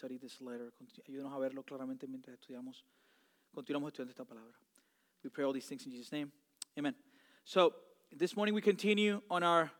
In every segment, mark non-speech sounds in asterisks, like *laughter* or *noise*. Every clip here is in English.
study this letter. Ayúdanos a verlo claramente mientras estudiamos, continuamos estudiando esta palabra. We pray all these things in Jesus' name. Amen. So this morning we continue on our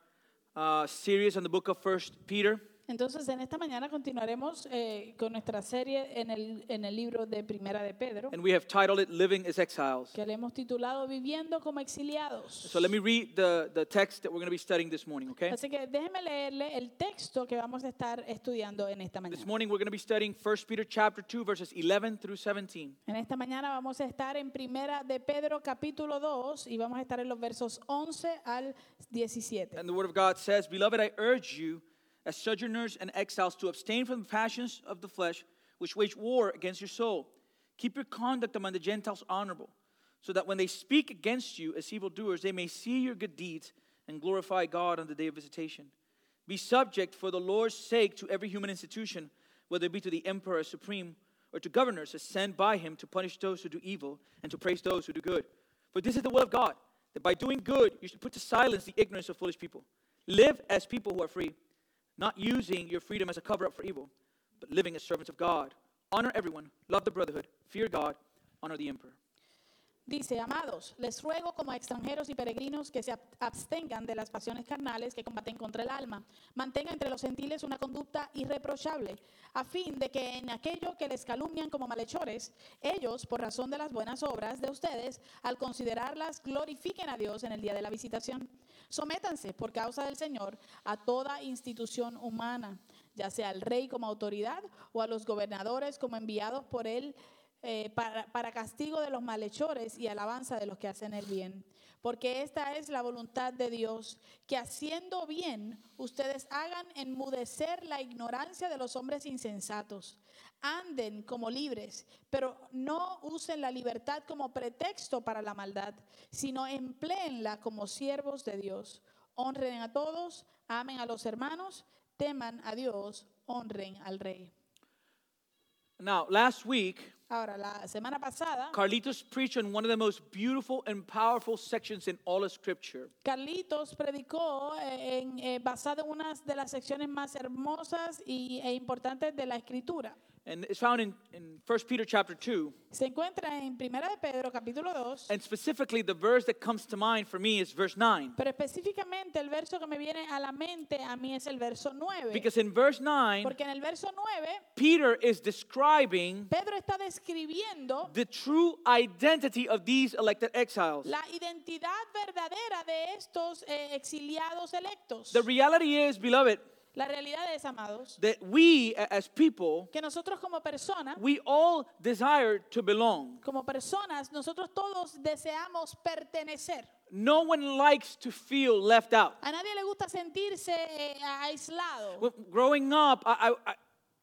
uh, series on the book of First Peter. Entonces, en esta mañana continuaremos eh, con nuestra serie en el, en el libro de Primera de Pedro, And we have titled it Living as Exiles. que le hemos titulado Viviendo como exiliados. So let me read the, the text that we're going to be studying this morning, okay? Así que déjeme leerle el texto que vamos a estar estudiando en esta This mañana. morning we're going to be studying 1 Peter chapter 2 verses 11 through 17. En esta mañana vamos a estar en Primera de Pedro capítulo 2 y vamos a estar en los versos 11 al 17. And the word of God says, Beloved, I urge you, as sojourners and exiles, to abstain from the passions of the flesh, which wage war against your soul. Keep your conduct among the Gentiles honorable, so that when they speak against you as evildoers, they may see your good deeds and glorify God on the day of visitation. Be subject for the Lord's sake to every human institution, whether it be to the emperor supreme, or to governors as sent by him to punish those who do evil and to praise those who do good. For this is the will of God, that by doing good you should put to silence the ignorance of foolish people. Live as people who are free, not using your freedom as a cover up for evil, but living as servants of God. Honor everyone, love the brotherhood, fear God, honor the emperor. Dice, amados, les ruego como a extranjeros y peregrinos que se ab- abstengan de las pasiones carnales que combaten contra el alma. Mantengan entre los gentiles una conducta irreprochable, a fin de que en aquello que les calumnian como malhechores, ellos, por razón de las buenas obras de ustedes, al considerarlas, glorifiquen a Dios en el día de la visitación. Sométanse, por causa del Señor, a toda institución humana, ya sea al rey como autoridad o a los gobernadores como enviados por él eh, para, para castigo de los malhechores y alabanza de los que hacen el bien. Porque esta es la voluntad de Dios, que haciendo bien ustedes hagan enmudecer la ignorancia de los hombres insensatos. Anden como libres, pero no usen la libertad como pretexto para la maldad, sino empleenla como siervos de Dios. Honren a todos, amen a los hermanos, teman a Dios, honren al rey. Now, last week, Ahora, la semana pasada, Carlitos preached on one of the most beautiful and powerful sections in all of Scripture. Carlitos predicó eh, en, eh, basado en una de las secciones más hermosas y, e importantes de la Escritura. And it's found in, in 1 Peter chapter 2. Se encuentra en Primera de Pedro, capítulo 2, And specifically, the verse that comes to mind for me is verse 9. pero específicamente el verso que me viene a la mente a mí es el verso 9. Because in verse 9, Porque en el verso 9, Peter is describing Pedro está describiendo the true identity of these elected exiles. la identidad verdadera de estos eh, exiliados electos. The reality is, beloved, La realidad es, amados, that we as people, que nosotros como personas we all desire to belong. como personas, nosotros todos deseamos pertenecer. No one likes to feel left out. A nadie le gusta sentirse eh, aislado. Well, growing up, I, I, I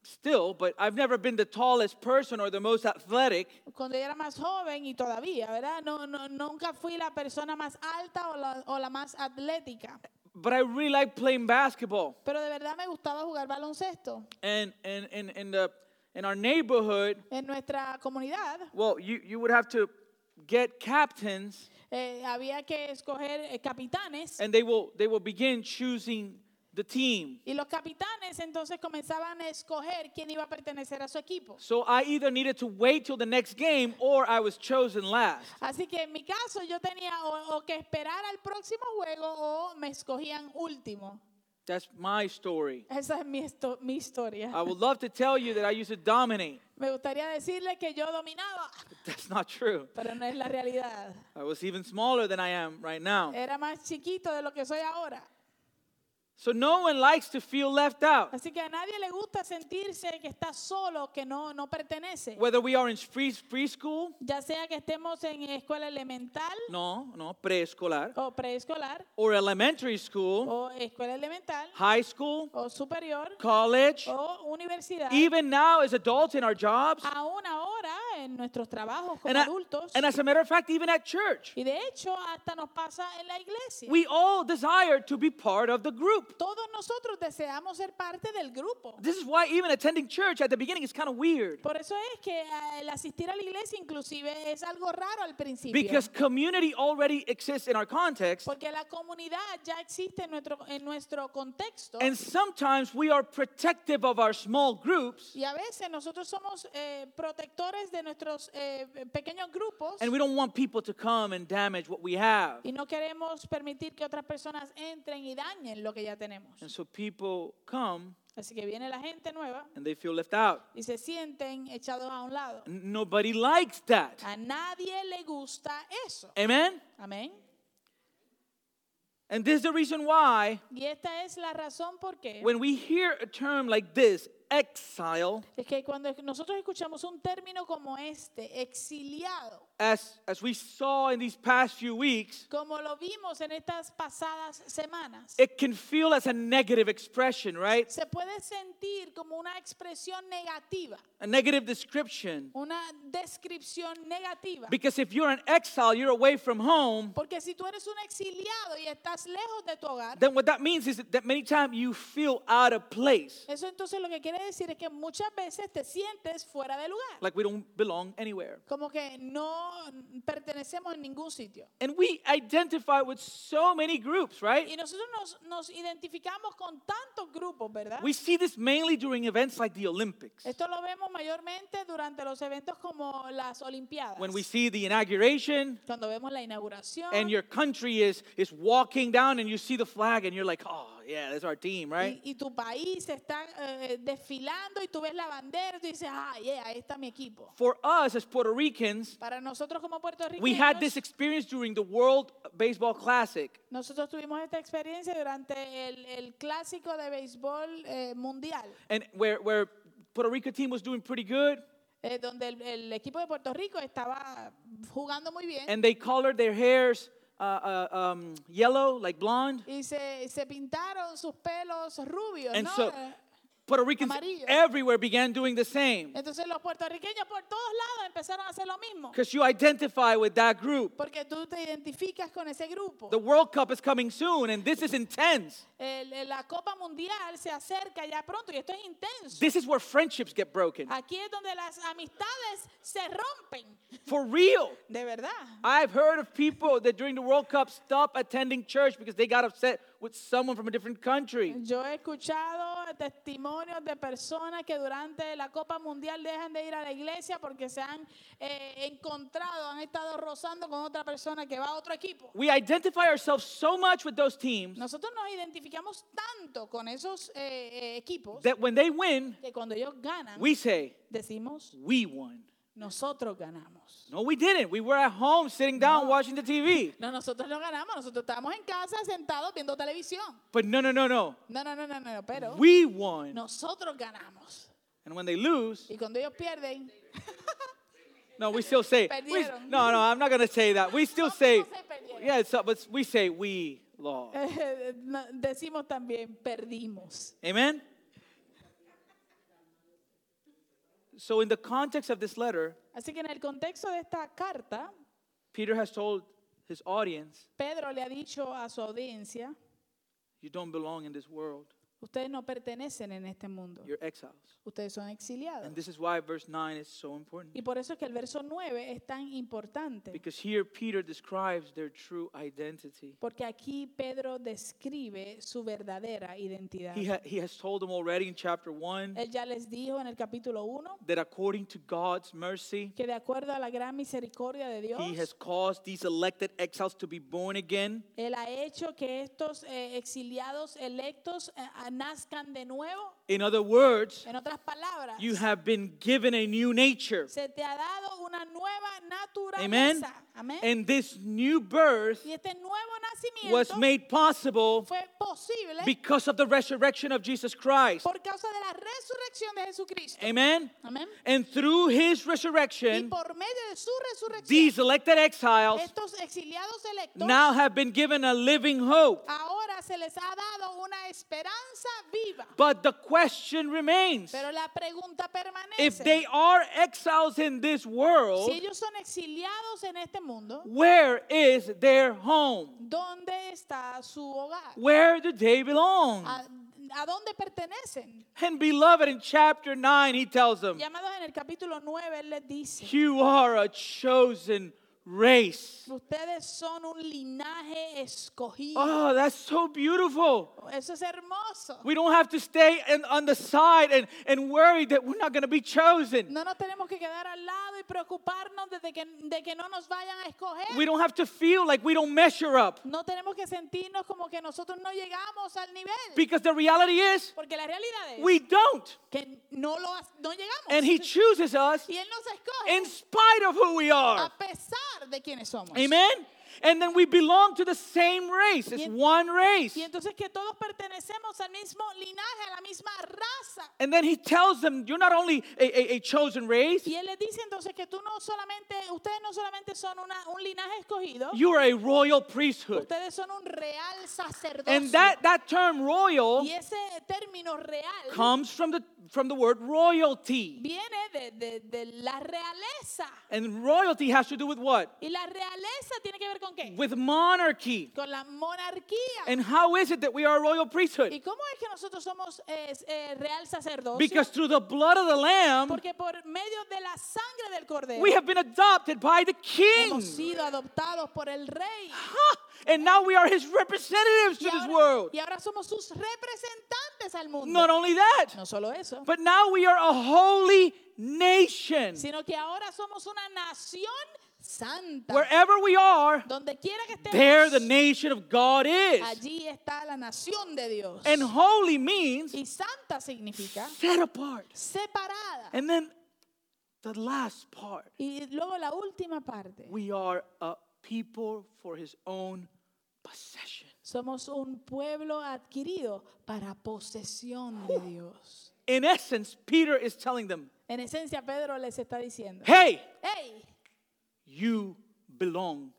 still, but I've never been the tallest person or the most athletic. Cuando yo era más joven y todavía, ¿verdad? No, no, nunca fui la persona más alta o la, o la más atlética. But I really like playing basketball. Pero de verdad me gustaba jugar baloncesto. And and and in the in our neighborhood, En nuestra comunidad well, you, you would have to get captains eh, había que escoger eh, capitanes and they will they will begin choosing the team. y los capitanes entonces comenzaban a escoger quién iba a pertenecer a su equipo. So I either needed to wait till the next game or I was chosen last. Así que en mi caso yo tenía o, o que esperar al próximo juego o me escogían último. That's my story. Esa es mi, esto- mi historia. I would love to tell you that I used to dominate. *laughs* Me gustaría decirle que yo dominaba, That's not true. pero no es la realidad. I was even smaller than I am right now. Era más chiquito de lo que soy ahora. So no one likes to feel left out. Así que a nadie le gusta sentirse que está solo, que no, no pertenece. Whether we are in free, preschool, Ya sea que estemos en escuela elemental no, no, preescolar, o preescolar or elementary school, o escuela elemental high school, o superior college, o universidad. even now as adults in our jobs, Aún ahora en nuestros trabajos como And, adultos. and as a matter of fact, even at church, y de hecho, hasta nos pasa en la iglesia. we all desire to be part of the group. Todos nosotros deseamos ser parte del grupo. This is why even attending church at the beginning is kind of weird. Por eso es que eh, el asistir a la iglesia inclusive es algo raro al principio. Because community already exists in our context. porque la comunidad ya existe en nuestro, en nuestro contexto. And sometimes we are protective of our small groups y a veces nosotros somos eh, protectores de nuestros eh, pequeños grupos. and we don't want people to come and damage what we have. y no queremos permitir que otras personas entren y dañen lo que ya tenemos. And so people come Así que viene la gente nueva and they feel left out. y se sienten echados a un lado. Nobody likes that. A nadie le gusta eso. Amen? Amén. And this is the reason why Y esta es la razón por qué when we hear a term like this, exile, es que cuando nosotros escuchamos un término como este, exiliado, as, as we saw in these past few weeks, como lo vimos en estas pasadas semanas, it can feel as a negative expression, right? se puede sentir como una expresión negativa, A negative description. una descripción negativa. Because if you're an exile, you're away from home, Porque si tú eres un exiliado y estás lejos de tu hogar, then what that means is that many times you feel out of place, eso entonces lo que quiere decir es que muchas veces te sientes fuera de lugar, like we don't belong anywhere. como que no pertenecemos en ningún sitio. And we identify with so many groups, right? Y nosotros nos, nos identificamos con tantos grupos, ¿verdad? We see this mainly during events like the Olympics. Esto lo vemos mayormente durante los eventos como las Olimpiadas. When we see the inauguration Cuando vemos la inauguración and your country is, is walking down and you see the flag and you're like, oh, yeah, that's our team, right? y, y tu país está eh, desfilando y tú ves la bandera y tú dices, ah, yeah, ahí está mi equipo. For us as Puerto Ricans, Para nosotros como puertorriqueños, we had this experience during the World Baseball Classic. nosotros tuvimos esta experiencia durante el, el clásico de béisbol eh, mundial, and where, where Puerto Rico team was doing pretty good, eh, donde el, el equipo de Puerto Rico estaba jugando muy bien and they colored their hairs uh, uh, um, yellow, like blonde. y se, se pintaron sus pelos rubios, And ¿no? so- Puerto Ricans Amarillo. everywhere began doing the same Entonces los puertorriqueños por todos lados empezaron a hacer lo mismo. because you identify with that group. Porque tú te identificas con ese grupo. The World Cup is coming soon, and this is intense. El- la Copa Mundial se acerca ya pronto y esto es intenso. This is where friendships get broken. Aquí es donde las amistades se rompen. For real. De verdad. I've heard of people that during the World Cup stop attending church because they got upset with someone from a different country. Yo he escuchado testimonios de personas que durante la Copa Mundial dejan de ir a la iglesia porque se han eh, encontrado, han estado rozando con otra persona que va a otro equipo. We identify ourselves so much with those teams Nosotros nos identificamos tanto con esos eh, eh, equipos that when they win, que cuando ellos ganan, we say, decimos, we won. Nosotros ganamos. No, we didn't. We were at home sitting down No. watching the TV. No, nosotros no ganamos, nosotros estábamos en casa sentados viendo televisión. But no, no, no, no. No, no, no, no, no, pero We won. nosotros ganamos. And when they lose, Y cuando ellos pierden, *laughs* no, we still say, we- Perdieron. no, no, I'm not going to say that. We still say, no se perdieron. yeah, it's, but we say we lost. eh, *laughs* no, decimos también perdimos. Amen? So, in the context of this letter, Así que en el contexto de esta carta, Peter has told his audience, Pedro le ha dicho a su audiencia, You don't belong in this world. Ustedes no pertenecen en este mundo, You're exiles. ustedes son exiliados. And this is why verse 9 is so important. Y por eso es que el verso 9 es tan importante, Because here Peter describes their true identity. porque aquí Pedro describe su verdadera identidad. He, ha- he has told them already in chapter 1 Él ya les dijo en el capítulo 1 that according to God's mercy, que de acuerdo a la gran misericordia de Dios, He has caused these elected exiles to be born again Él ha hecho que estos eh, exiliados electos eh, nazcan de nuevo. In other words, En otras palabras, you have been given a new nature. se te ha dado una nueva naturaleza. Amen. Amén. And this new birth y este nuevo was made possible because of the resurrection of Jesus Christ. por causa de la de Amen. Amén. And through his Y resurrection, por medio de su these elected exiles now have been given a living hope. ahora se les ha dado una viva. But the question remains Pero la pregunta permanece. if they are exiles in this world, si ellos son exiliados en este mundo, where is their home? ¿dónde está su hogar? Where do they belong? ¿A, a dónde pertenecen? And beloved, in chapter 9, he tells them, Llamados en el capítulo 9, él les dice, You are a chosen race. ustedes son un linaje escogido. Oh, that's so beautiful. Eso es hermoso. We don't have to stay in, on the side and, and worry that we're not going to be chosen. No nos tenemos que quedar al lado y preocuparnos de que, de que no nos vayan a escoger. We don't have to feel like we don't measure up. No tenemos que sentirnos como que nosotros no llegamos al nivel. Because the reality is, Porque la realidad es we don't. que no, lo, no llegamos. And He chooses us y Él nos escoge in spite of who we a are. pesar de quiénes somos. Amén. And then we belong to the same race. It's one race. Y entonces que todos pertenecemos al mismo linaje, a la misma raza. And then He tells them, You're not only a, a, a chosen race, Y Él les dice entonces que tú no solamente, ustedes no solamente son una, un linaje escogido, you are a royal priesthood. ustedes son un real sacerdocio. And that, that term royal y ese término real comes from the, from the word royalty. viene de, de- de la realeza. And royalty has to do with what? Y la realeza tiene que ver con qué? With monarchy. Con la monarquía. And how is it that we are a royal priesthood? ¿Y cómo es que nosotros somos eh, eh, real sacerdocio? Because through the blood of the Lamb, Porque por medio de la sangre del cordero we have been adopted by the King. hemos sido adoptados por el rey. And now we are his representatives to this world. y ahora somos sus representantes al mundo. Not only that, No solo eso, but now we are a holy nation. sino que ahora somos una nación santa. Wherever we are, Donde quiera que there the estemos, nation of God is. allí está la nación de Dios. And holy means Y santa significa set apart. separada. And then the last part Y luego la última parte. we are a people for his own possession. Somos un pueblo adquirido para posesión de Dios. In essence, Peter is telling them, En esencia, Pedro les está diciendo, hey, hey, you belong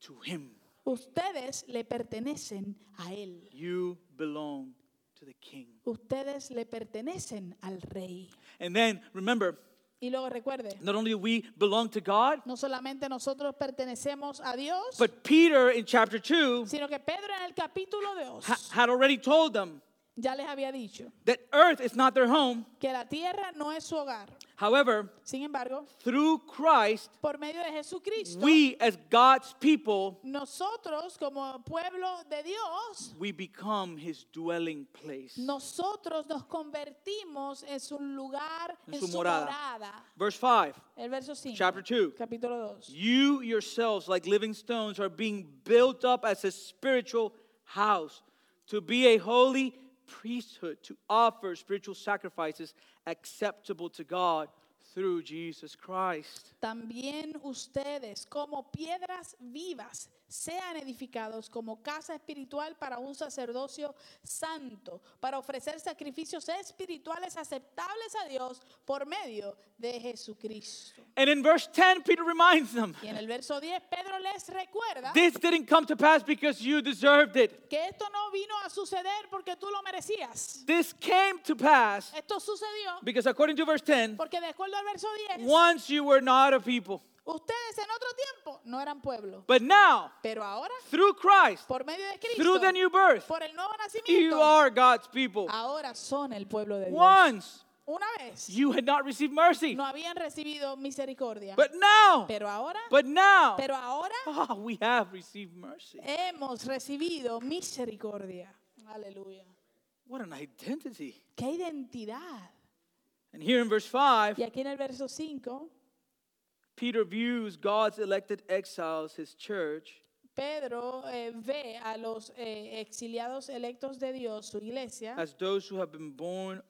to him. ustedes le pertenecen a Él. You belong to the king. Ustedes le pertenecen al Rey. And then remember, Y luego recuerde, not only do we belong to God, no solamente nosotros pertenecemos a Dios, but Peter in chapter 2 sino que Pedro en el capítulo 2 ha- had already told them ya les había dicho that earth is not their home. que la tierra no es su hogar. However, Sin embargo, through Christ, por medio de Jesucristo, we as God's people, nosotros como pueblo de Dios, we become his dwelling place. nosotros nos convertimos en su lugar, En en su morada. morada. Verse 5, El verso 5, chapter 2. capítulo 2. You yourselves, like living stones, are being built up as a spiritual house to be a holy priesthood, to offer spiritual sacrifices acceptable to God through Jesus Christ. También ustedes, como piedras vivas, sean edificados como casa espiritual para un sacerdocio santo, para ofrecer sacrificios espirituales aceptables a Dios por medio de Jesucristo. And in verse 10, Peter reminds them Y en el verso 10, Pedro les recuerda this didn't come to pass because you deserved it. que esto no vino a suceder porque tú lo merecías. This came to pass Esto sucedió because, according to verse 10, porque de acuerdo al verso 10, once you were not a people, ustedes en otro tiempo no eran pueblo, but now, pero ahora, through Christ, por medio de through Cristo, the new birth, por el nuevo you nacimiento, are God's people. ahora son el pueblo de Dios. Once Una vez you had not received mercy, no habían recibido misericordia, but now, pero ahora, but now, pero ahora *laughs* ah, we have received mercy. hemos recibido misericordia. Aleluya. What an identity. ¡Qué identidad! And here in verse 5, Y aquí en el verso 5, Peter views God's elected exiles, his church, Pedro eh, ve a los eh, exiliados electos de Dios, su iglesia, as those who have been born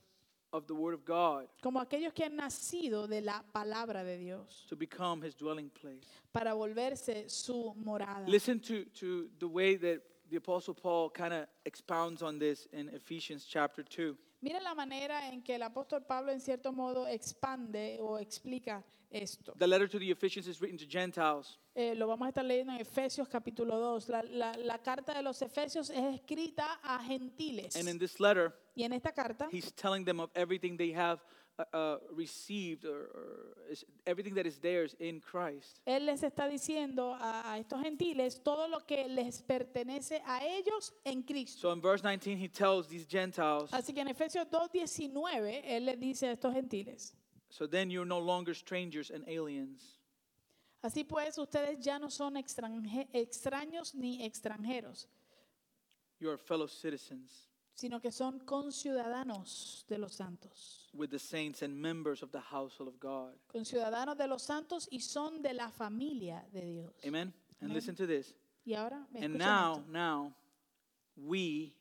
of the Word of God como aquellos que han nacido de la palabra de Dios, to become His dwelling place. para volverse su morada. Listen to, to the way that the Apostle Paul kind of expounds on this in Ephesians chapter 2. Mira la manera en que el apóstol Pablo en cierto modo expande o explica esto. The letter to the Ephesians is written to Gentiles. Eh, lo vamos a estar leyendo en Efesios capítulo 2. La, la- la carta de los Efesios es escrita a gentiles. And in this letter, Y en esta carta, he's telling them of everything they have uh, uh, received or, or is, everything that is theirs in Christ. él les está diciendo a, a estos gentiles todo lo que les pertenece a ellos en Cristo. So in verse 19, he tells these Gentiles, Así que en Efesios 2.19, él les dice a estos gentiles, So then you're no longer strangers and aliens, así pues ustedes ya no son extranje- extraños ni extranjeros, you are fellow citizens sino que son conciudadanos de los santos. with the saints and members of the household of God. Conciudadanos de los santos y son de la familia de Dios. Amen? And Amen. listen to this. Y ahora, ¿me And escuchan now, esto? now, we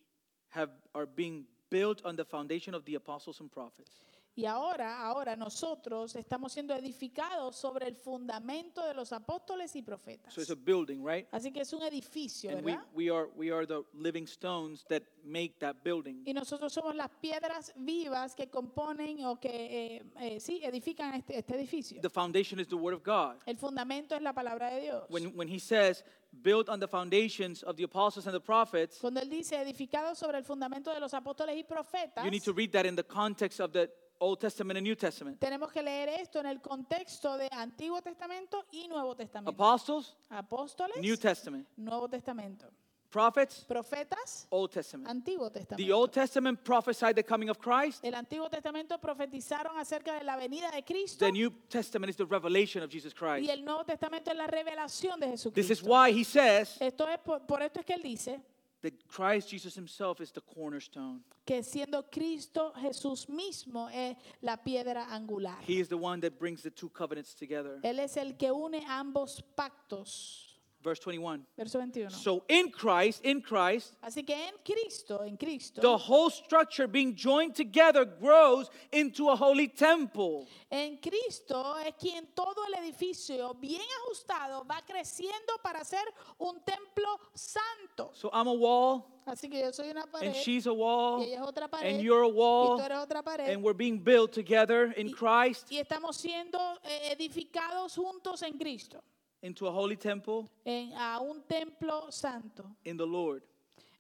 have are being built on the foundation of the apostles and prophets. Y ahora, ahora nosotros estamos siendo edificados sobre el fundamento de los apóstoles y profetas. So it's a building, right? Así que es un edificio, And we, ¿verdad? we are we are the living stones that make that building. Y nosotros somos las piedras vivas que componen o que eh, eh, sí edifican este, este edificio. The foundation is the word of God. El fundamento es la palabra de Dios. When when he says built on the foundations of the apostles and the prophets, Cuando él dice edificado sobre el fundamento de los apóstoles y profetas, you need to read that in the context of the Old Testament and New Testament. tenemos que leer esto en el contexto de Antiguo Testamento y Nuevo Testamento. Apostles, Apóstoles, New Testament. Nuevo Testamento. Prophets, Profetas, Old Testament. Antiguo The Testamento. Old Testament prophesied the coming of Christ. El Antiguo Testamento profetizaron acerca de la venida de Cristo The New Testament is the revelation of Jesus y Christ. el Nuevo Testamento es la revelación de This is Jesucristo. why he says Esto es por, por esto es que él dice that Christ Jesus himself is the cornerstone. que siendo Cristo Jesús mismo es la piedra angular. He is the one that brings the two covenants together. Él es el que une ambos pactos. Verse 21. Verso 21. So in Christ, in Christ, Así que en Cristo, en Cristo, the whole structure being joined together grows into a holy temple. en Cristo es quien todo el edificio bien ajustado va creciendo para ser un templo santo. So I'm a wall, Así que yo soy una pared and she's a wall, ella es otra pared and you're a y wall, tú eres otra pared and we're being built together in Christ y estamos siendo eh, edificados juntos en Cristo, into a holy temple en, a un templo santo in the Lord.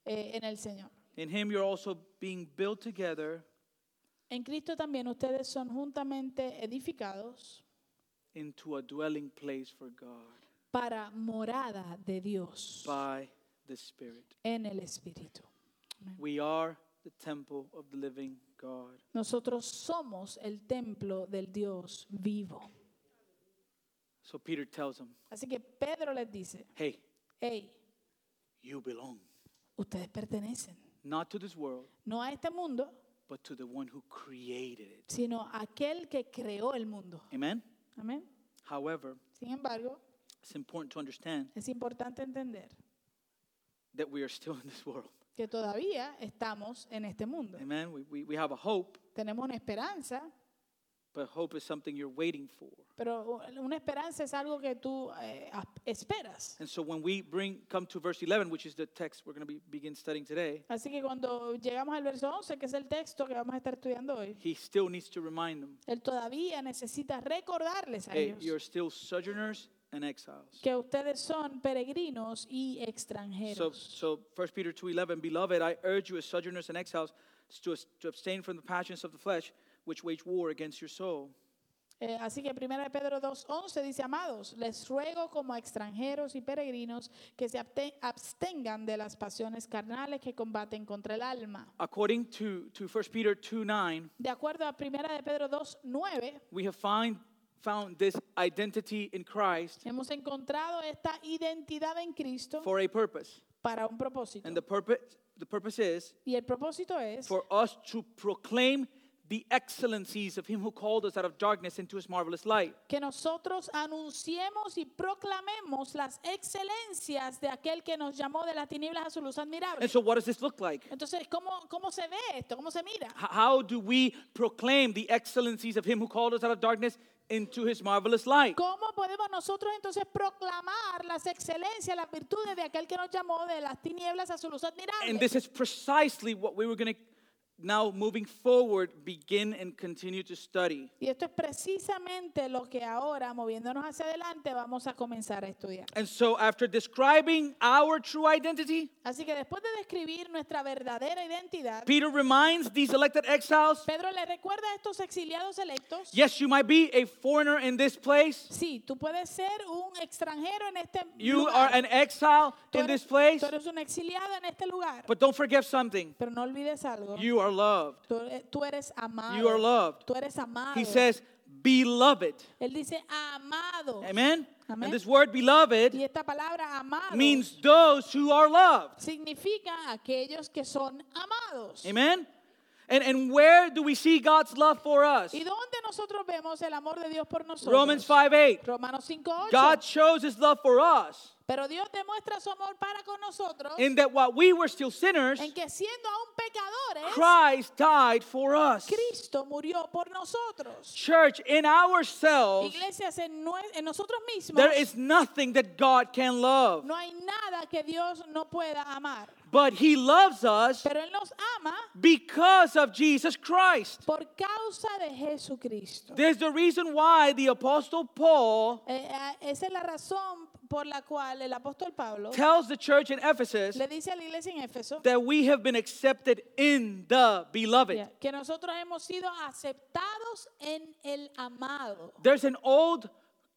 eh, en el Señor. In Him, you're also being built together En Cristo también ustedes son juntamente edificados into a dwelling place for God para morada de Dios by the Spirit. en el Espíritu. We are the temple of the living God. Nosotros somos el templo del Dios vivo. So Peter tells them, Así que Pedro les dice, hey, hey, you belong ustedes pertenecen not to this world, no a este mundo, but to the one who created it. sino a aquel que creó el mundo. Amen? Amén. However, Sin embargo, it's important to understand es importante entender that we are still *laughs* in this world. que todavía estamos en este mundo. Amen? We, we, we have a hope, Tenemos una esperanza, but hope is something you're waiting for. pero una esperanza es algo que tú eh, esperas. And so when we bring come to verse 11, which is the text we're going to be, begin studying today, Así que cuando llegamos al verso 11, que es el texto que vamos a estar estudiando hoy, he still needs to remind them, él todavía necesita recordarles a hey, ellos you're still sojourners and exiles. que ustedes son peregrinos y So, extranjeros. so 1 Peter 2.11, Beloved, I urge you as sojourners and exiles to, to abstain from the passions of the flesh, which wage war against your soul. Eh, así que 1 Pedro 2.11 dice, amados, les ruego como a extranjeros y peregrinos que se abte- abstengan de las pasiones carnales que combaten contra el alma. According to, to 1 Peter 2.9, De acuerdo a 1 de Pedro 2.9, we have find, found this identity in Christ hemos encontrado esta identidad en Cristo for a purpose. para un propósito. And the purpose, the purpose is Y el propósito es for us to proclaim the excellencies of him who called us out of darkness into his marvelous light. Que nosotros anunciemos y proclamemos las excelencias de aquel que nos llamó de las tinieblas a su luz admirable. And so, what does this look like? Entonces, ¿cómo, ¿cómo se ve esto? ¿Cómo se mira? How do we proclaim the excellencies of him who called us out of darkness into his marvelous light? ¿Cómo podemos nosotros entonces proclamar las excelencias, las virtudes de aquel que nos llamó de las tinieblas a su luz admirable? And this is precisely what we were going to now moving forward begin and continue to study. Y esto es precisamente lo que ahora, moviéndonos hacia adelante, vamos a comenzar a estudiar. And so, after describing our true identity, Así que después de describir nuestra verdadera identidad, Peter reminds these elected exiles Pedro le recuerda a estos exiliados electos, yes, you might be a foreigner in this place, sí, tú puedes ser un extranjero en este you lugar. are an exile Tú in eres, this place, tú eres un exiliado en este lugar. but don't forget something Pero no olvides algo. you are loved. Tú, eh, e- eres amado. You are loved. Tú eres amado. He says, beloved. Él dice amado. Amen? Amen. And this word beloved Y esta palabra amado means those who are loved. significa aquellos que son amados. Amen? And, and where do we see God's love for us? ¿Y dónde nosotros vemos el amor de Dios por nosotros? Romans 5 8. Romanos 5:8. God shows his love for us Pero Dios demuestra su amor para con nosotros in that while we were still sinners, en que siendo aún pecadores, Christ died for us. Cristo murió por nosotros. Church, in ourselves, Iglesias, en, en nosotros mismos there is nothing that God can love. no hay nada que Dios no pueda amar. But he loves us Pero Él nos ama because of Jesus Christ. por causa de Jesucristo. There's the reason why the Apostle Paul Eh, eh, esa es la razón por la cual el apóstol Pablo tells the church in Ephesus le dice a la iglesia en Éfeso that we have been accepted in the beloved. que nosotros hemos sido aceptados en el amado. There's an old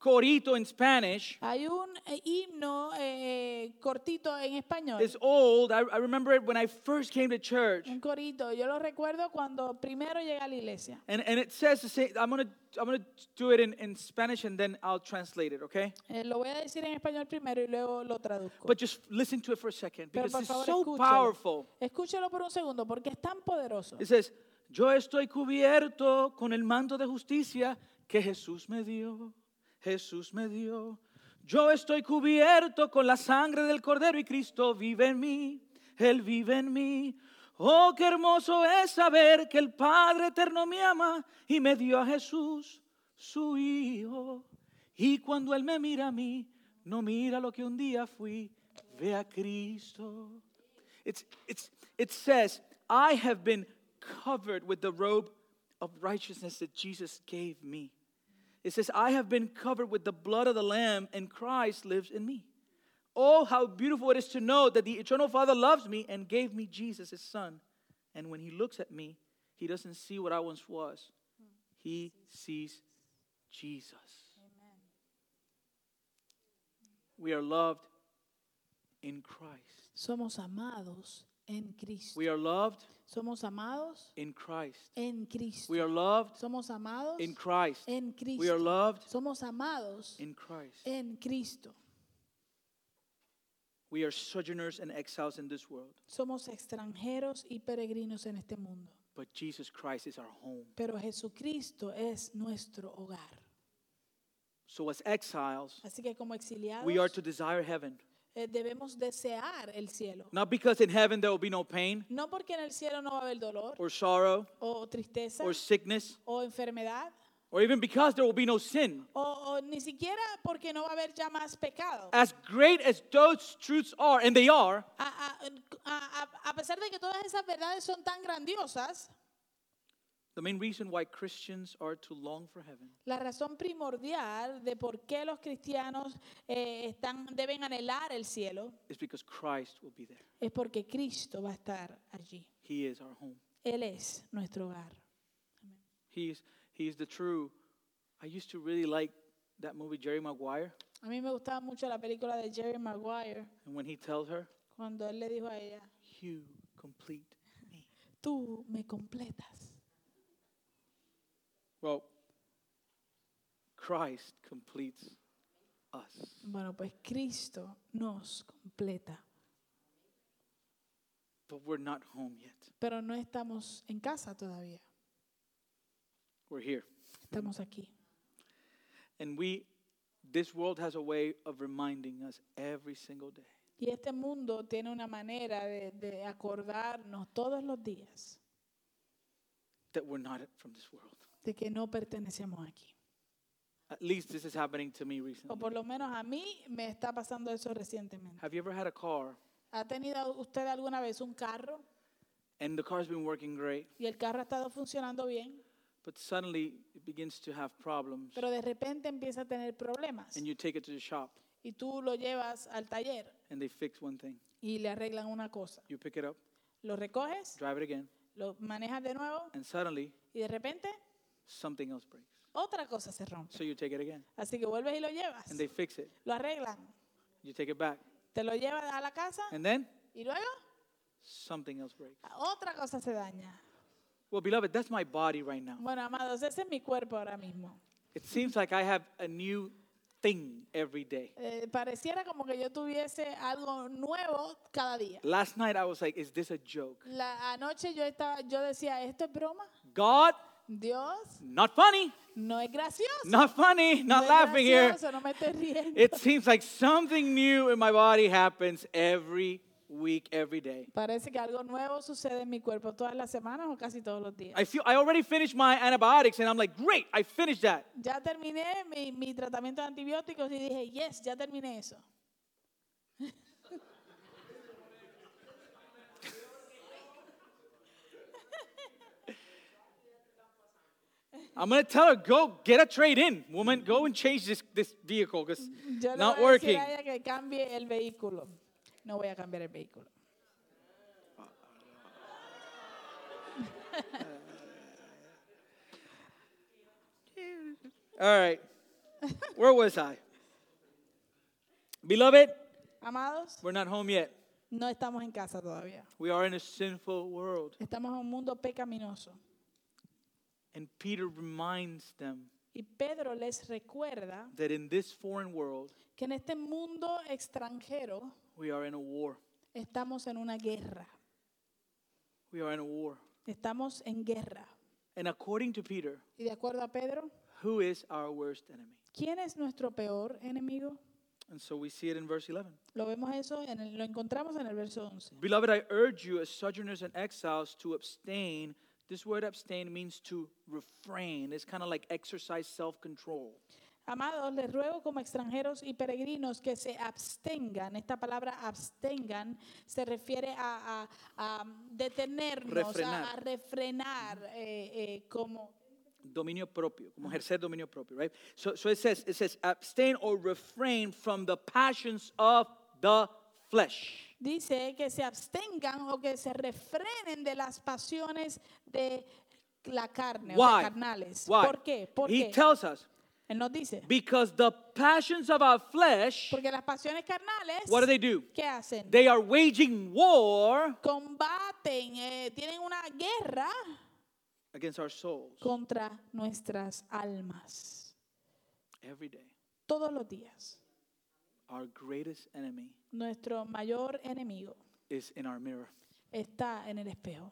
corito in Spanish. Hay un eh, himno eh, cortito en español. It's old. I, I remember it when I first came to church. Un corito, yo lo recuerdo cuando primero llegué a la iglesia. And, and it says the same. I'm going to I'm gonna do it in, in Spanish and then I'll translate it, okay? Eh, lo voy a decir en español primero y luego lo traduzco. But just listen to it for a second because por it's favor, so escúchelo. powerful. Escúchelo por un segundo porque es tan poderoso. It says, Yo estoy cubierto con el manto de justicia que Jesús me dio. Jesús me dio. Yo estoy cubierto con la sangre del Cordero y Cristo vive en mí. Él vive en mí. Oh, qué hermoso es saber que el Padre eterno me ama y me dio a Jesús, su Hijo. Y cuando Él me mira a mí, no mira lo que un día fui, ve a Cristo. It says, I have been covered with the robe of righteousness that Jesus gave me. It says, I have been covered with the blood of the Lamb, and Christ lives in me. Oh, how beautiful it is to know that the eternal Father loves me and gave me Jesus, his Son. And when he looks at me, he doesn't see what I once was, he sees Jesus. We are loved in Christ. Somos amados en Cristo. We are loved Somos amados in Christ. en Cristo. We are loved Somos amados in Christ. en We are loved Somos amados in Christ. en Cristo. We are sojourners and exiles in this world, Somos extranjeros y peregrinos en este mundo. but Jesus Christ is our home. Pero Jesucristo es nuestro hogar. So, as exiles, Así que como exiliados we are to desire heaven. Eh, debemos desear el cielo. Not because in heaven there will be no pain No porque en el cielo no va a haber dolor or sorrow o tristeza or sickness, o enfermedad or even because there will be no sin. o, o ni siquiera porque no va a haber ya más pecado. As great as those truths are, and they are, A, a- a- a- a pesar de que todas esas verdades son tan grandiosas, the main reason why Christians are to long for heaven la razón primordial de por qué los cristianos eh, están, deben anhelar el cielo is because Christ will be there. es porque Cristo va a estar allí. He is our home. Él es nuestro hogar. He's, he's the true. I used to really like that movie, Jerry Maguire, A mí me gustaba mucho la película de Jerry Maguire and when he tells her, cuando él le dijo a ella, You complete me. tú me completas. Well, Christ completes us. Bueno, pues Cristo nos completa, But we're not home yet. pero no estamos en casa todavía. We're here. Estamos aquí. And we, this world has a way of reminding us every single day Y este mundo tiene una manera de, de acordarnos todos los días that we're not from this world. De que no pertenecemos aquí. At least this is happening to me O recently. por lo menos a mí me está pasando eso recientemente. Have you ever had a car ¿Ha tenido usted alguna vez un carro and the car's been working great, y el carro ha estado funcionando bien, but suddenly it begins to have problems. Pero de repente empieza a tener problemas. And you take it to the shop. Y tú lo llevas al taller. And they fix one thing. y le arreglan una cosa? You pick it up, Lo recoges, drive it again, lo manejas de nuevo. And suddenly y de repente something else breaks. otra cosa se rompe. So you take it again Así que vuelves y lo llevas. and they fix it. Lo arreglan. You take it back. Te lo llevas a la casa And then y luego something else breaks. otra cosa se daña. Well, beloved, that's my body right now. Bueno, amados, ese es mi cuerpo ahora mismo. It seems like I have a new thing every day. Eh, pareciera como que yo tuviese algo nuevo cada día. Last night I was like, is this a joke? La anoche yo estaba, yo decía, ¿esto es broma? God, Dios, not funny, no es gracioso. not funny, not es laughing here. no me riendo. It seems like something new in my body happens every week, every day. Parece que algo nuevo sucede en mi cuerpo todas las semanas o casi todos los días. I feel I already finished my antibiotics and I'm like, great, I finished that. Ya terminé mi, mi tratamiento de antibióticos y dije, yes, ya terminé eso. *laughs* I'm gonna tell her, go get a trade in, woman. Go and change this, this vehicle because le not voy a decir working. que cambie el vehículo. No voy a cambiar el vehículo. *laughs* All right. Where was I? Beloved, Amados, we're not home yet. no estamos en casa todavía. We are in a sinful world. Estamos en un mundo pecaminoso. And Peter reminds them Y Pedro les recuerda that in this foreign world, que en este mundo extranjero we are in a war. estamos en una guerra. We are in a war. Estamos en guerra. And according to Peter, Y de acuerdo a Pedro, who is our worst enemy? ¿quién es nuestro peor enemigo? And so we see it in verse 11. Lo vemos eso, en el- lo encontramos en el verso 11. Beloved, I urge you as sojourners and exiles to abstain. This word abstain means to refrain. It's kind of like exercise self control. Amados, les ruego como extranjeros y peregrinos que se abstengan. Esta palabra abstengan se refiere a, a- a detenernos, a- Refrenar. a, refrenar, eh, eh, como Dominio propio, como ejercer dominio propio, right? So, so it says, it says abstain or refrain from the passions of the flesh. Dice que se abstengan o que se refrenen de las pasiones de la carne o Why? de carnales. Why? ¿Por qué? ¿Por he qué? tells us Él nos dice, because the passions of our flesh, porque las pasiones carnales, what do they do? ¿qué hacen? They are waging war Combaten, eh, tienen una guerra against our souls contra nuestras almas. every day. Todos los días. Our greatest enemy Nuestro mayor enemigo is in our mirror está en el espejo.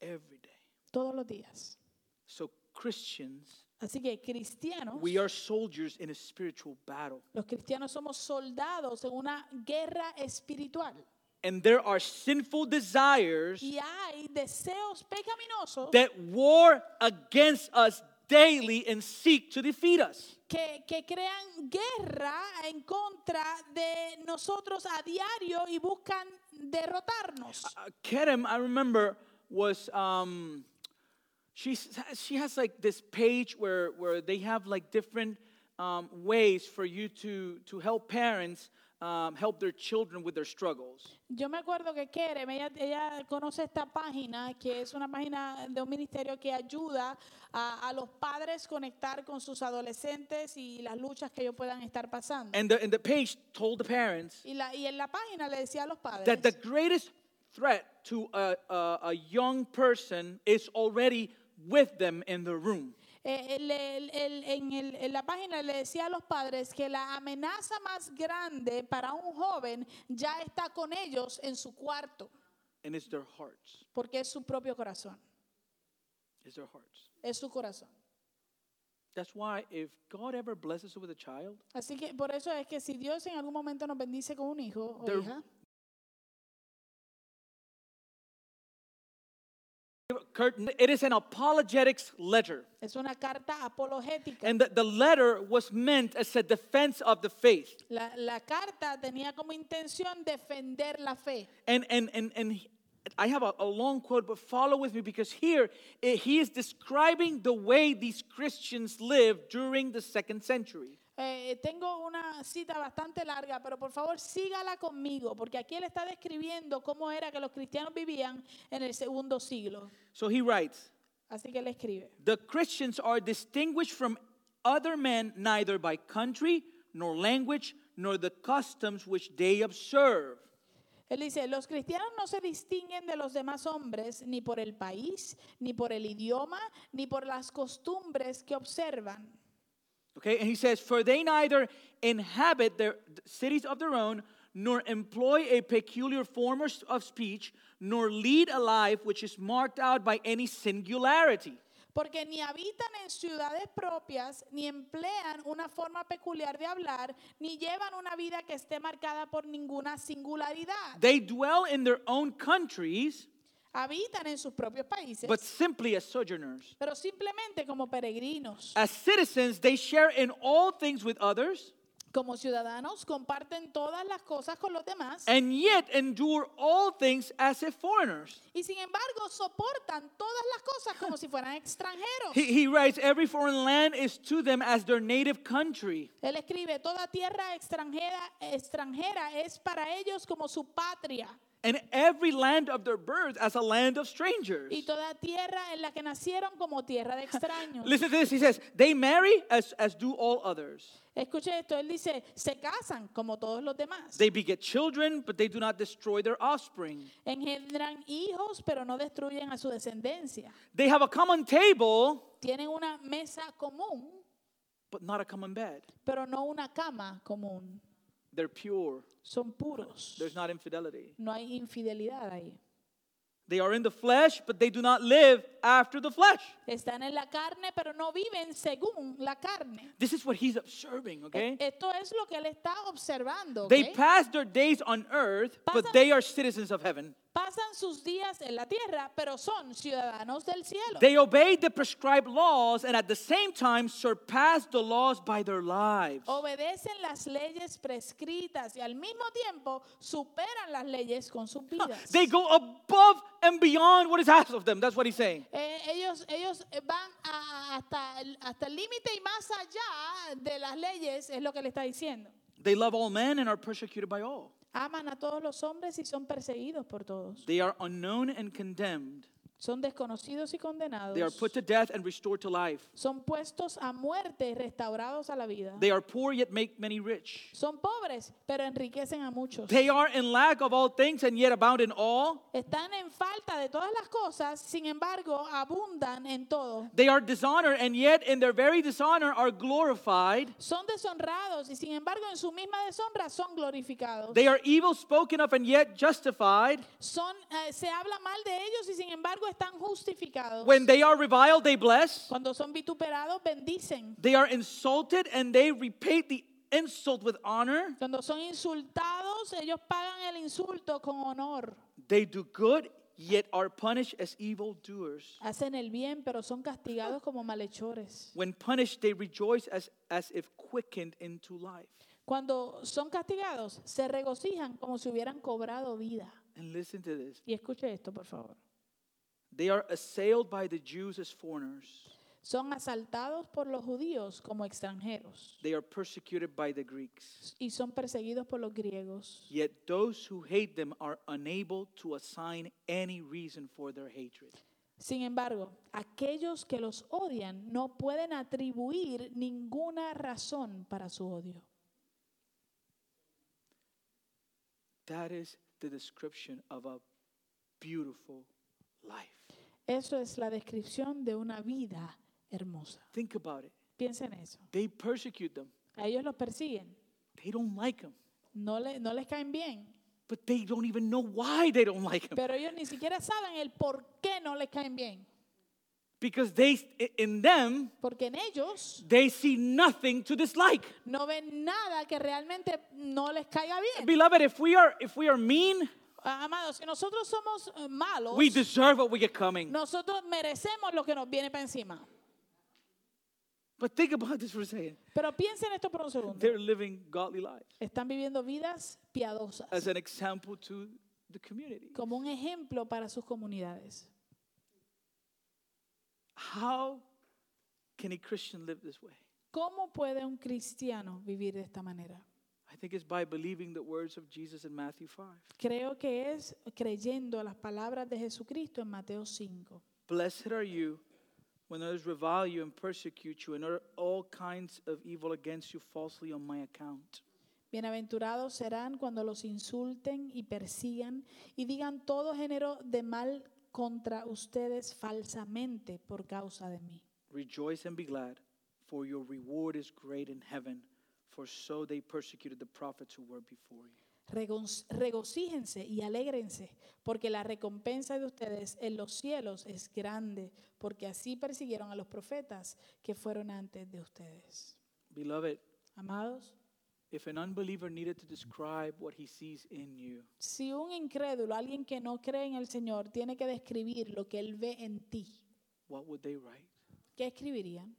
every day. Todos los días. So, Christians, Así que cristianos, we are soldiers in a spiritual battle. los cristianos somos soldados en una guerra espiritual. And there are sinful desires Y hay deseos pecaminosos that war against us daily and seek to defeat us. que, que crean guerra en contra de nosotros a diario y buscan derrotarnos. Uh, Kerem, I remember, was um, she's, she has like this page where where they have like different um, ways for you to to help parents um, help their children with their struggles. Yo me acuerdo que Kerem, ella, ella conoce esta página, que es una página de un ministerio que ayuda a, a los padres conectar con sus adolescentes y las luchas que ellos puedan estar pasando. And the and the page told the parents Y, la, y en la página le decía a los padres that the greatest threat to a, a, a young person is already with them in the room. Eh, en, el- en la página le decía a los padres que la amenaza más grande para un joven ya está con ellos en su cuarto, And it's their hearts. porque es su propio corazón. It's their hearts. es su corazón. That's why if God ever blesses us with a child, Así que por eso es que si Dios en algún momento nos bendice con un hijo o hija, Kurt, it is an apologetics letter. es una carta apologética. And the, the letter was meant as a defense of the faith. La, la carta tenía como intención defender la fe. And, and, and, and I have a, a long quote, but follow with me because here eh, he is describing the way these Christians lived during the second century. Eh, tengo una cita bastante larga, pero por favor sígala conmigo, porque aquí él está describiendo cómo era que los cristianos vivían en el segundo siglo. So he writes Así que él escribe. The Christians are distinguished from other men neither by country, nor language, nor the customs which they observe. Él dice, los cristianos no se distinguen de los demás hombres ni por el país, ni por el idioma, ni por las costumbres que observan. Okay, and he says, For they neither inhabit their cities of their own, nor employ a peculiar form of- speech, nor lead a life which is marked out by any singularity. Porque ni habitan en ciudades propias, ni emplean una forma peculiar de hablar, ni llevan una vida que esté marcada por ninguna singularidad. They dwell in their own countries, Habitan en sus propios países, but simply as sojourners. pero simplemente como peregrinos. As citizens, they share in all things with others, Como ciudadanos comparten todas las cosas con los demás and yet endure all things as if foreigners. y sin embargo soportan todas las cosas como si fueran extranjeros. He, he writes, Every foreign land is to them as their native country. Él escribe, toda tierra extranjera, extranjera es para ellos como su patria. And every land of their birth as a land of strangers. Y toda tierra en la que nacieron como tierra de extraños. *laughs* Listen to this. He says, they marry as, as do all others. Escuche esto, él dice, se casan como todos los demás. They beget children, but they do not destroy their offspring. Engendran hijos, pero no destruyen a su descendencia. They have a common table, Tienen una mesa común, but not a common bed. pero no una cama común. They're pure. Son puros. There's not infidelity. No hay infidelidad ahí. They are in the flesh, but they do not live after the flesh. Están en la carne, pero no viven según la carne. This is what he's observing, okay? Esto es lo que él está observando. They pass their days on earth, but they are citizens of heaven. Pasan sus días en la tierra, pero son ciudadanos del cielo. They obey the prescribed laws and at the same time surpass the laws by their lives. Obedecen las leyes prescritas y al mismo tiempo superan las leyes con sus vidas. They go above and beyond what is asked of them. That's what he's saying. Eh, ellos, ellos van a- hasta, hasta el límite y más allá de las leyes, es lo que le está diciendo. They love all men and are persecuted by all. Aman a todos los hombres y son perseguidos por todos. They are unknown and condemned. Son desconocidos y condenados. They are put to death and restored to life. Son puestos a muerte y restaurados a la vida. They are poor yet make many rich. Son pobres, pero enriquecen a muchos. They are in lack of all things and yet abound in all. Están en falta de todas las cosas, sin embargo, abundan en todo. They are dishonored and yet in their very dishonor are glorified. Son deshonrados y sin embargo en su misma deshonra son glorificados. They are evil spoken of and yet justified. Son, eh, se habla mal de ellos y sin embargo están justificados. When they are reviled, they bless. Cuando son vituperados, bendicen. They are insulted and they repay the insult with honor. Cuando son insultados, ellos pagan el insulto con honor. They do good, yet are punished as evildoers. Hacen el bien, pero son castigados como malhechores. When punished, they rejoice as, as if quickened into life. Cuando son castigados, se regocijan como si hubieran cobrado vida. And listen to this Y escuche esto, por favor. They are assailed by the Jews as foreigners, Son asaltados por los judíos como extranjeros they are persecuted by the Greeks. y son perseguidos por los griegos. Yet those who hate them are unable to assign any reason for their hatred. Sin embargo, aquellos que los odian no pueden atribuir ninguna razón para su odio. That is the description of a beautiful life. Eso es la descripción de una vida hermosa. Think about it. Piensa en eso. They persecute them, A ellos los persiguen, they don't like them, no, le- no les caen bien, but they don't even know why they don't like them. pero ellos ni siquiera saben el por qué no les caen bien. Because they in them Porque en ellos they see nothing to dislike. no ven nada que realmente no les caiga bien. Beloved, if we are if we are mean, Amados, si nosotros somos eh, malos, we deserve what we get coming. nosotros merecemos lo que nos viene para encima. But think about this for a second. Pero piensen esto por un segundo. They're living godly lives Están viviendo vidas piadosas as an example to the community. como un ejemplo para sus comunidades. How can a Christian live this way? ¿Cómo puede un cristiano vivir de esta manera? I think it's by believing the words of Jesus in Matthew 5. Creo que es creyendo las palabras de Jesucristo en Mateo 5. Blessed are you when others revile you and persecute you and utter all kinds of evil against you falsely on my account. Bienaventurados serán cuando los insulten y persigan y digan todo género de mal contra ustedes falsamente por causa de mí. Rejoice and be glad, for your reward is great in heaven, for so they persecuted the prophets who were before you. Regos- regocíjense y alégrense, porque la recompensa de ustedes en los cielos es grande, porque así persiguieron a los profetas que fueron antes de ustedes. Beloved, Amados, if an unbeliever needed to describe what he sees in you, si un incrédulo, alguien que no cree en el Señor, tiene que describir lo que él ve en ti, what would they write? ¿qué escribirían?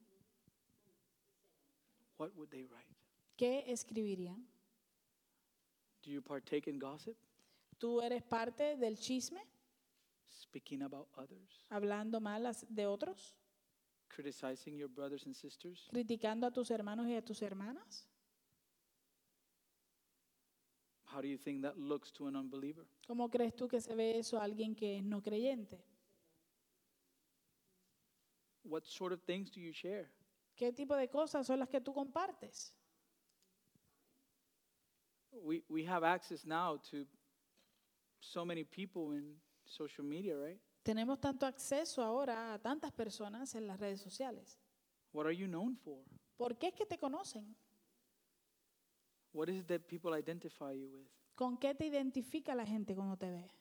What would they write? ¿Qué escribirían? Do you partake in gossip, ¿Tú eres parte del chisme, speaking about others, hablando mal de otros, criticizing your brothers and sisters? criticando a tus hermanos y a tus hermanas? How do you think that looks to an unbeliever? ¿Cómo crees tú que se ve eso a alguien que es no creyente? What sort of things do you share? ¿Qué tipo de cosas son las que tú compartes? We, we have access now to so many people in social media, right? Tenemos tanto acceso ahora a tantas personas en las redes sociales. What are you known for? ¿Por qué es que te conocen? What is it that people identify you with? ¿Con qué te identifica la gente cuando te ve?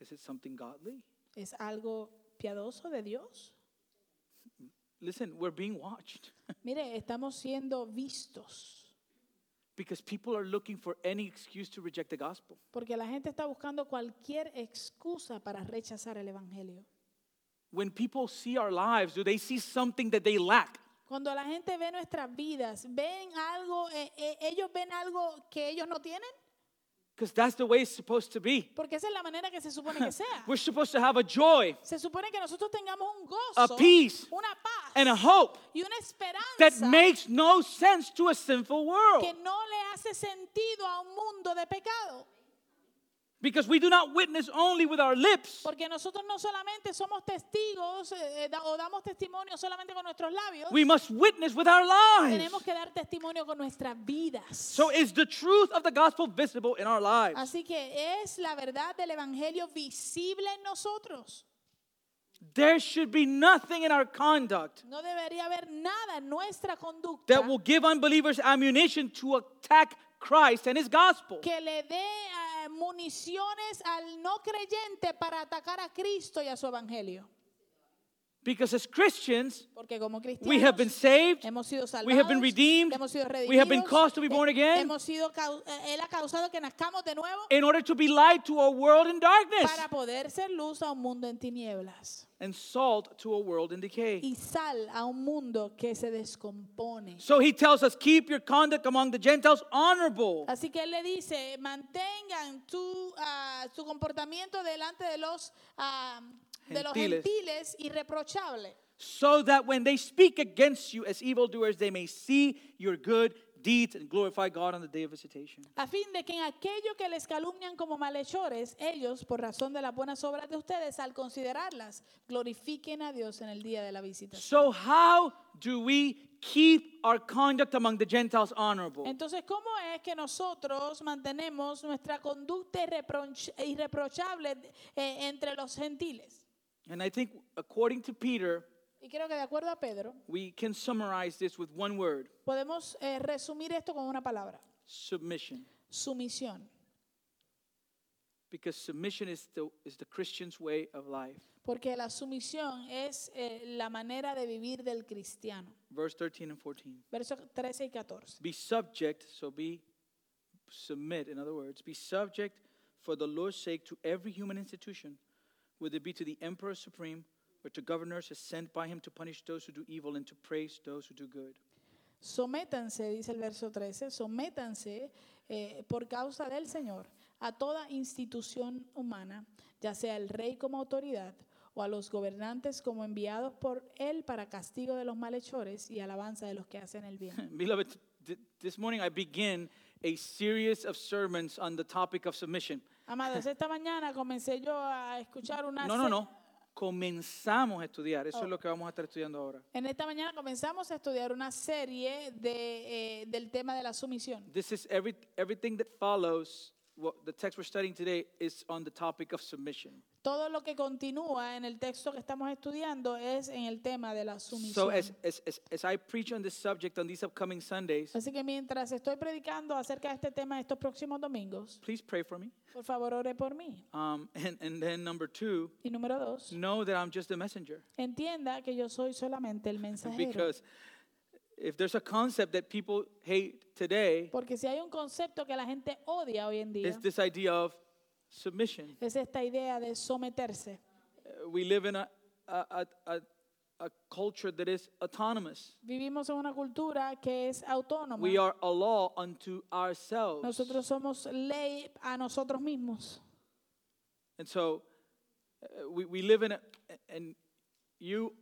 Is it something godly? ¿Es algo piadoso de Dios? Listen, we're being watched *laughs* Mire, estamos siendo vistos because people are looking for any excuse to reject the gospel. porque la gente está buscando cualquier excusa para rechazar el Evangelio. When people see our lives, do they see something that they lack? Cuando la gente ve nuestras vidas, ven algo, eh, eh, ellos ven algo que ellos no tienen, Because that's the way it's supposed to be. porque esa es la manera que se supone que sea. *laughs* We're supposed to have a joy Se supone que nosotros tengamos un A peace una paz and a hope y una that makes no sense to a sinful world. que no le hace sentido a un mundo de pecado. Because we do not witness only with our lips, Porque nosotros no solamente somos testigos eh, da- o damos testimonio solamente con nuestros labios, we must witness with our lives. tenemos que dar testimonio con nuestras vidas. So is the truth of the gospel visible in our lives? Así que es la verdad del Evangelio visible en nosotros. There should be nothing in our conduct No debería haber nada en nuestra conducta that will give unbelievers ammunition to attack Christ and his gospel. que le dé eh, municiones al no creyente para atacar a Cristo y a su Evangelio. Because as Christians, Porque como we have been saved, hemos sido salvados, we have been redeemed, hemos sido we have been caused to be born eh, again. hemos sido eh, él ha causado que nazcamos de nuevo in order to be light to a world in darkness para poder ser luz a un mundo en tinieblas and salt to a world in decay. y sal a un mundo que se descompone. So he tells us, keep your conduct among the Gentiles honorable. Así que él le dice, mantengan tu, ah, su comportamiento delante de los, ah, de los Gentiles. irreprochable, so that when they speak against you as evildoers, they may see your good deeds and glorify God on the day of visitation. a fin de que en aquello que les calumnian como malhechores, ellos, por razón de las buenas obras de ustedes, al considerarlas, glorifiquen a Dios en el día de la visitación. So, how do we keep our conduct among the Gentiles honorable? Entonces, ¿cómo es que nosotros mantenemos nuestra conducta irreproch- irreprochable eh, entre los gentiles? And I think, according to Peter, Y creo que de acuerdo a Pedro, we can summarize this with one word podemos eh, resumir esto con una palabra, submission. sumisión. because submission is the, is the Christian's way of life. Porque la sumisión es eh, la manera de vivir del cristiano. Verse 13 and 14. Versos 13 y 14. Be subject, so be submit, in other words, be subject for the Lord's sake to every human institution, whether it be to the emperor supreme or to governors sent by him to punish those who do evil and to praise those who do good. Sométanse, dice el verso 13, sométanse eh, por causa del Señor a toda institución humana, ya sea el rey como autoridad o a los gobernantes como enviados por él para castigo de los malhechores y alabanza de los que hacen el bien. *laughs* Beloved, th- this morning I begin a series of sermons on the topic of submission. Amados, esta mañana comencé yo a escuchar una No, no, no. Comenzamos a estudiar. Eso es lo que vamos a estar estudiando ahora. En esta mañana comenzamos a estudiar una serie de, eh, del tema de la sumisión. This is every, everything that follows. What the text we're studying today is on the topic of submission. Todo lo que continúa en el texto que estamos estudiando es en el tema de la So sumisión. as, as, as, as I preach on this subject on these upcoming Sundays, Así que mientras estoy predicando acerca de este tema estos próximos domingos, please pray for me. por favor ore por mí. Um, and, and then number two, Y número dos, know that I'm just a messenger. entienda que yo soy solamente el mensajero. Because if there's a concept that people hate today, Porque si hay un concepto que la gente odia hoy en día, it's this idea of submission. es esta idea de someterse. Uh, We live in a, a, a, a, a culture that is autonomous. Vivimos en una cultura que es autónoma. We are a law unto ourselves. Nosotros somos ley a nosotros mismos. And so uh, we, we live in a, and you,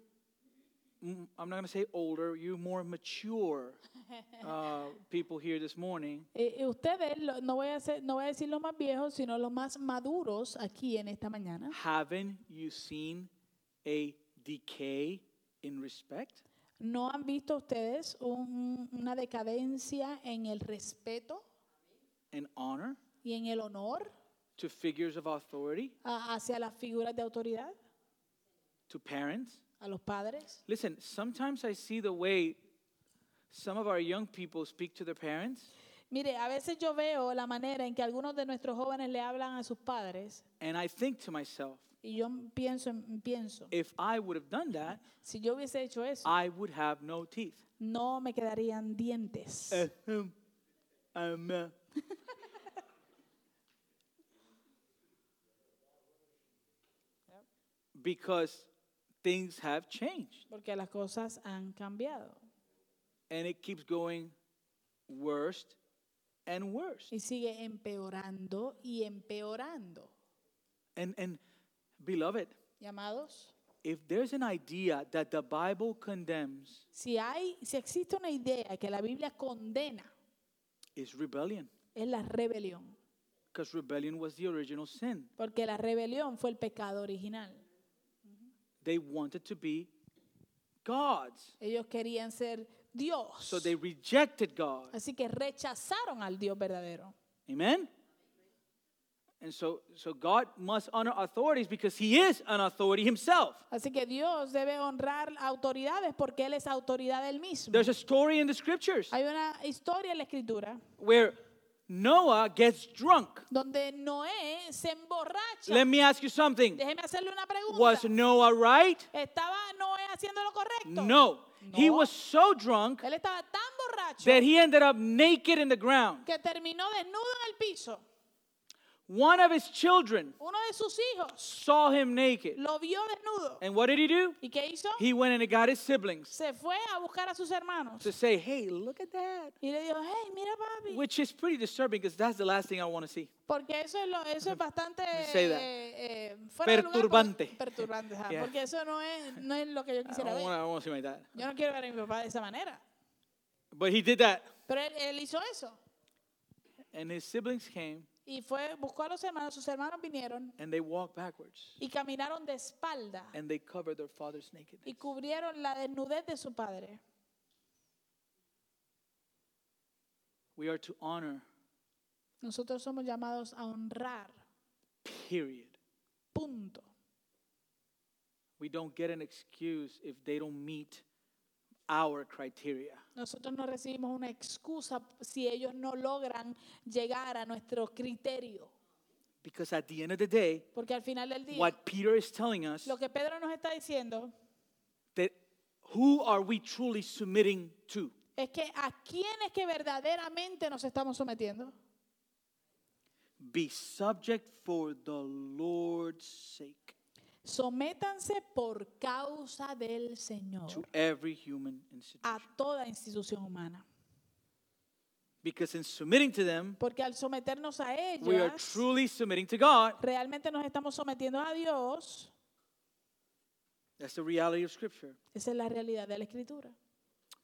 I'm not going to say older, you more mature *laughs* uh, people here this morning. Eh, eh, ustedes, no voy, a hacer- no voy a decir los más viejos, sino los más maduros aquí en esta mañana. Haven't you seen a decay in respect? ¿No han visto ustedes un- una decadencia en el respeto and honor y en el honor to figures of authority, a- hacia las figuras de autoridad, to parents. A los padres? Listen, sometimes I see the way some of our young people speak to their parents, Mire, a veces yo veo la manera en que algunos de nuestros jóvenes le hablan a sus padres and I think to myself, y yo pienso, pienso, if I would have done that, si yo hubiese hecho eso, I would have no teeth. no me quedarían dientes. Ahem. Uh, *laughs* because things have changed Porque las cosas han cambiado and it keeps going worse and worse. y sigue empeorando y empeorando. And and beloved, Llamados, if there's an idea that the Bible condemns, si hay, si existe una idea que la Biblia condena, is rebellion. es la rebelión, Because rebellion was the original sin. porque la rebelión fue el pecado original. They wanted to be gods. Ellos querían ser Dios. So they rejected God. Así que rechazaron al Dios verdadero. Amen? And so, so God must honor authorities because He is an authority Himself. Así que Dios debe honrar autoridades porque Él es autoridad del mismo. There's a story in the scriptures Hay una historia en la escritura where Noah gets drunk. donde Noé se emborracha. Let me ask you something. Déjeme hacerle una pregunta. Was Noah right? ¿Estaba Noé haciendo lo correcto? No. He was so drunk Él estaba tan borracho that he ended up naked in the ground. que terminó desnudo en el piso. One of his children Uno de sus hijos saw him naked. lo vio desnudo. And what did he do? ¿Y qué hizo? He went and got his siblings Se fue a buscar a sus hermanos. to say, hey, look at that. Y le dijo, hey, mira papi. Which is pretty disturbing because that's the last thing I want to see. Porque eso es, lo, eso es *laughs* bastante Say that. eh, eh, fuera de lugar, Perturbante. perturbante, *laughs* Yeah. porque eso no es, no es lo que yo quisiera ver. want to see my dad. Yo no quiero ver a mi papá de esa manera. But he did that. Pero él, él hizo eso. And his siblings came Y fue, buscó a los hermanos, sus hermanos vinieron and they walked backwards y caminaron de espalda and they covered their father's y nakedness. cubrieron la desnudez de su padre. We are to honor, Nosotros somos llamados a honrar, period. punto. We don't get an excuse if they don't meet our criteria. Nosotros no recibimos una excusa si ellos no logran llegar a nuestro criterio. Because at the end of the day, Porque al final del día, what Peter is telling us lo que Pedro nos está diciendo that who are we truly submitting to? es que a quién es que verdaderamente nos estamos sometiendo. Be subject for the Lord's sake Sométanse por causa del Señor to every human a institution. toda institución humana. Because in submitting to them, Porque al someternos a we are ellas, truly submitting to God. realmente nos estamos sometiendo a Dios. That's the reality of Scripture. Esa es la realidad de la Escritura.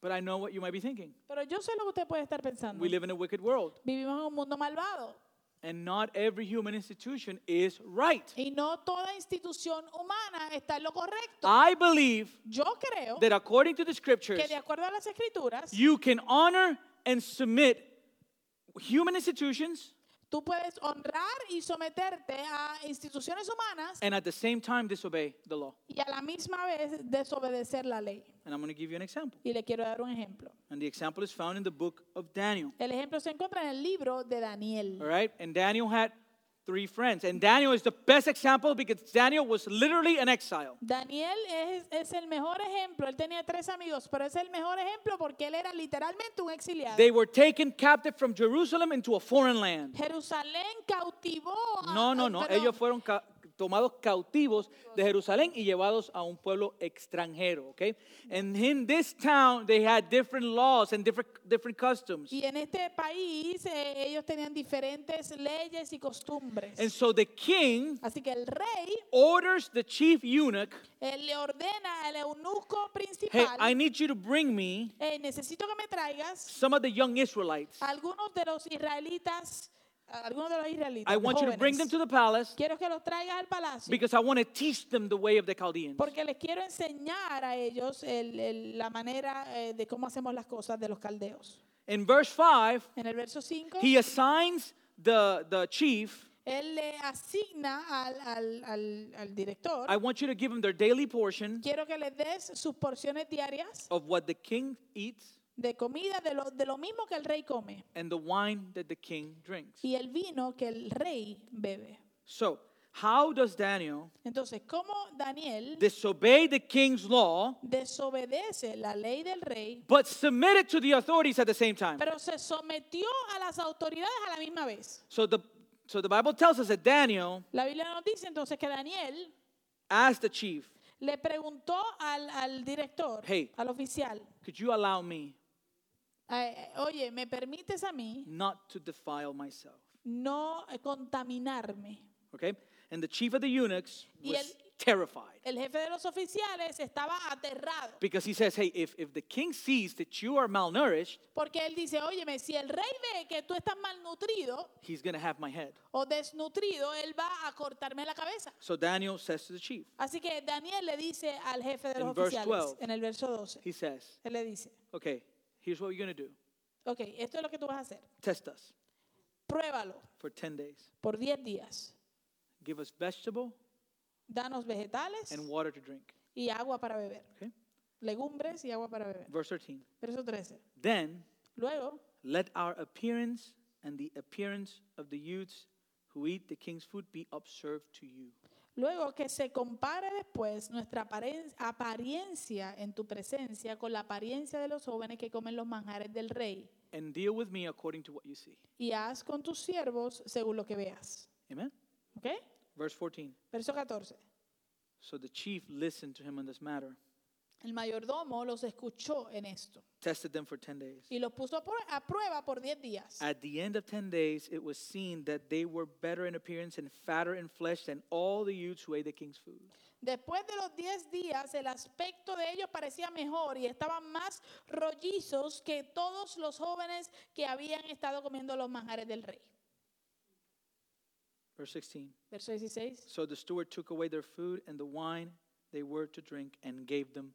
But I know what you might be thinking. Pero yo sé lo que usted puede estar pensando. We live in a wicked world, Vivimos en un mundo malvado. And not every human institution is right. Y no toda institución humana está en lo correcto. I believe Yo creo that according to the Scriptures, que de acuerdo a las escrituras, you can honor and submit human institutions tú puedes honrar y someterte a instituciones humanas and at the same time disobey the law. y a la misma vez desobedecer la ley. And I'm going to give you an example. Y le quiero dar un ejemplo. And the example is found in the book of Daniel. El ejemplo se encuentra en el libro de Daniel. All right? And Daniel had three friends. And Daniel is the best example because Daniel was literally an exile. Daniel es, es el mejor ejemplo. Él tenía tres amigos, pero es el mejor ejemplo porque él era literalmente un exiliado. They were taken captive from Jerusalem into a foreign land. Jerusalén cautivó a, No, no, no. perdón, Ellos fueron ca- tomados cautivos de Jerusalén y llevados a un pueblo extranjero, okay? And in this town they had different laws and different different customs. Y en este país eh, ellos tenían diferentes leyes y costumbres. And so the king Así que el rey orders the chief eunuch, él le ordena al eunuco "Hey, principal, I need you to bring me "Eh, necesito que me traigas some of the young Israelites. algunos de los israelitas, algunos de los israelitas, I want you to bring them to the palace Quiero que los traigas al palacio. because I want to teach them the way of the Chaldeans." Porque les quiero enseñar a ellos el- el- la manera eh, de cómo hacemos las cosas de los caldeos. In verse 5, En el verso 5, he assigns the the chief, él le asigna al, al- al- al director, I want you to give them their daily portion quiero que les des sus porciones diarias of what the king eats de comida, de lo, de lo mismo que el rey come, and the wine that the king drinks. y el vino que el rey bebe. So, how does Daniel Entonces, ¿cómo Daniel disobey the king's law desobedece la ley del rey, but submit it to the authorities at the same time? pero se sometió a las autoridades a la misma vez? So the so the Bible tells us that Daniel La Biblia nos dice entonces que Daniel asked the chief, le preguntó al, al director, Hey. al oficial, "Could you allow me oye, ¿me permites a mí not to defile myself?" no contaminarme? Okay? And the chief of the eunuchs Y was el- terrified El jefe de los oficiales estaba aterrado. because he says, "Hey, if if the king sees that you are malnourished, Porque él dice, óyeme, si el rey ve que tú estás malnutrido he's going to have my head." o desnutrido, él va a cortarme la cabeza. So Daniel says to the chief, Así que Daniel le dice al jefe de los In verse oficiales 12. en el verso 12, he says, él le dice, "Okay, here's what you're going to do. ok, esto es lo que tú vas a hacer. Test us Pruébalo for 10 days. por 10 días. Give us vegetable Danos vegetales and water to drink." y agua para beber. Okay? Legumbres y agua para beber. Verse 13. Verso 13. Then Luego, let our appearance and the appearance of the youths who eat the king's food be observed to you. Luego que se compare después nuestra apariencia en tu presencia con la apariencia de los jóvenes que comen los manjares del rey. And deal with me according to what you see. Y haz con tus siervos según lo que veas. Amen? ¿Ok? Verse 14. Verso 14. So the chief listened to him on this matter, El mayordomo los escuchó en esto tested them for 10 days. y los puso a prue- a prueba por 10 días. At the end of 10 days, it was seen that they were better in appearance and fatter in flesh than all the youths who ate the king's food. Después de los 10 días, el aspecto de ellos parecía mejor y estaban más rollizos que todos los jóvenes que habían estado comiendo los manjares del rey. Verse 16. Verso 16. So the steward took away their food and the wine they were to drink and gave them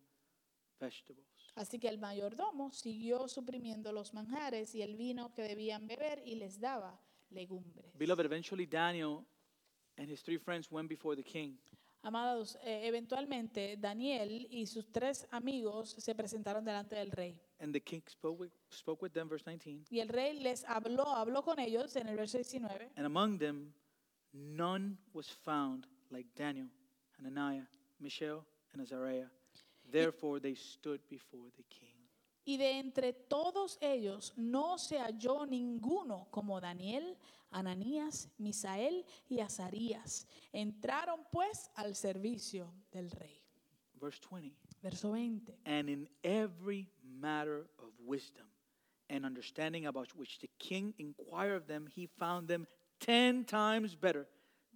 vegetables. Así que el mayordomo siguió suprimiendo los manjares y el vino que debían beber y les daba legumbres. Beloved, eventually Daniel and his three friends went before the king. Amados, eh, eventualmente Daniel y sus tres amigos se presentaron delante del rey. And the king spoke with, spoke with them, verse 19. Y el rey les habló, habló con ellos en el verso 19. And among them, none was found like Daniel, Hananiah, Mishael, and Azariah. Therefore they stood before the king. Y de entre todos ellos no se halló ninguno como Daniel, Ananías, Misael y Azarías. Entraron pues al servicio del rey. Verse 20. Verso 20. And in every matter of wisdom and understanding about which the king inquired of them, he found them ten times better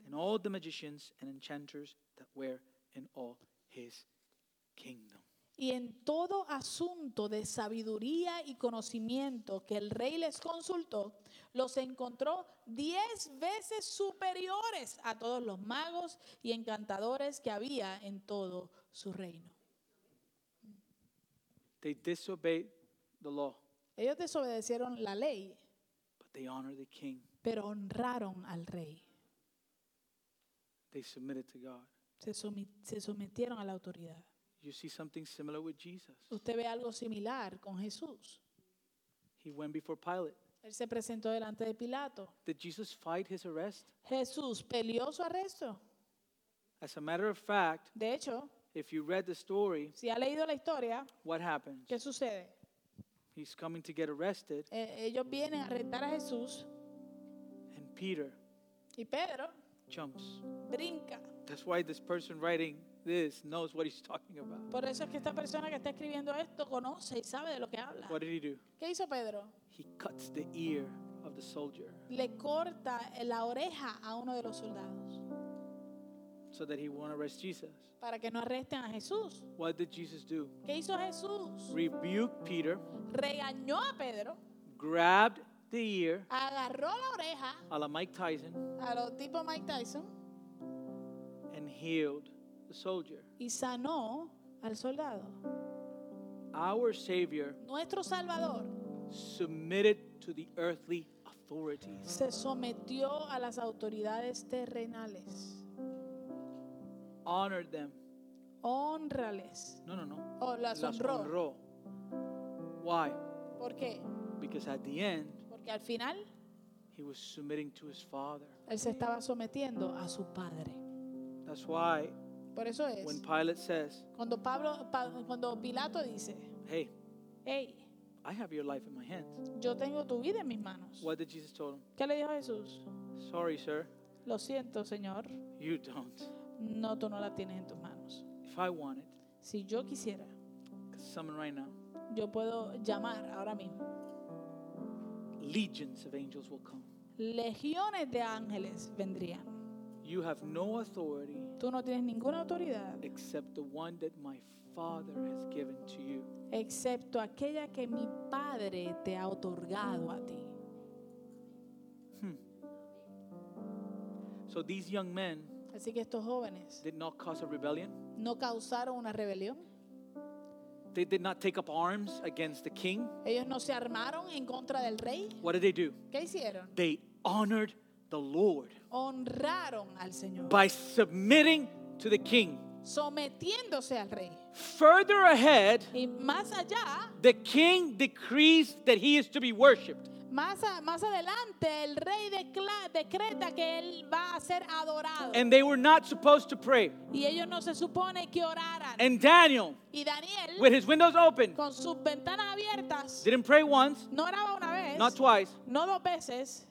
than all the magicians and enchanters that were in all his kingdom. Y en todo asunto de sabiduría y conocimiento que el rey les consultó, los encontró diez veces superiores a todos los magos y encantadores que había en todo su reino. They disobeyed the law, Ellos desobedecieron la ley, but they honored the king. pero honraron al rey. They submitted to God. Se, se sometieron a la autoridad. You see something similar with Jesus. Usted ve algo similar con Jesús. He went before Pilate. Él se presentó delante de Pilato. Did Jesus fight his arrest? Jesús peleó su arresto. As a matter of fact, De hecho, if you read the story, si ha leído la historia, what happens? ¿qué sucede? He's coming to get arrested, Eh, ellos vienen a arrestar a Jesús and Peter y Pedro jumps. brinca. That's why this person writing this knows what he's talking about. Por eso es que esta persona que está escribiendo esto conoce y sabe de lo que habla. What did he do? ¿Qué hizo Pedro? He cuts the ear of the soldier Le corta la oreja a uno de los soldados so that he won't arrest Jesus. para que no arresten a Jesús. What did Jesus do? ¿Qué hizo Jesús? Rebuked Peter, Regañó a Pedro, grabbed the ear agarró la oreja a la Mike Tyson, a los tipo Mike Tyson and healed the soldier. y sanó al soldado. Our Savior Nuestro Salvador submitted to the earthly authorities. se sometió a las autoridades terrenales. Honored them. Honrales. No, no, no. O las Las honró. honró. Why? ¿Por qué? Because at the end, Porque al final he was submitting to his Father. él se estaba sometiendo a su padre. That's why Por eso es. when Pilate says, Cuando Pablo, Pa- cuando Pilato dice, Hey, hey, I have your life in my hands. yo tengo tu vida en mis manos. What did Jesus tell him? ¿Qué le dijo Jesús? Sorry, sir, Lo siento, Señor, you don't. no, tú no la tienes en tus manos. If I wanted, Si yo quisiera, right now, yo puedo llamar ahora mismo. legions of angels will come. Legiones de ángeles vendrían. You have no authority Tú no tienes ninguna autoridad except the one that my Father has given to you. excepto aquella que mi Padre te ha otorgado a ti. So these young men Así que estos jóvenes did not cause a rebellion. no causaron una rebelión. They did not take up arms against the king. Ellos no se armaron en contra del rey. What did they do? ¿Qué hicieron? They honored the Lord Honraron al Señor, by submitting to the king. sometiéndose al rey. Further ahead, Y más allá, the king decrees that he is to be worshiped. más, a- más adelante, el rey decla- decreta que él va a ser adorado. And they were not supposed to pray. y ellos no se supone que oraran. And Daniel, y Daniel, with his windows open, con sus ventanas abiertas, didn't pray once, no oraba una vez, not twice, no dos veces,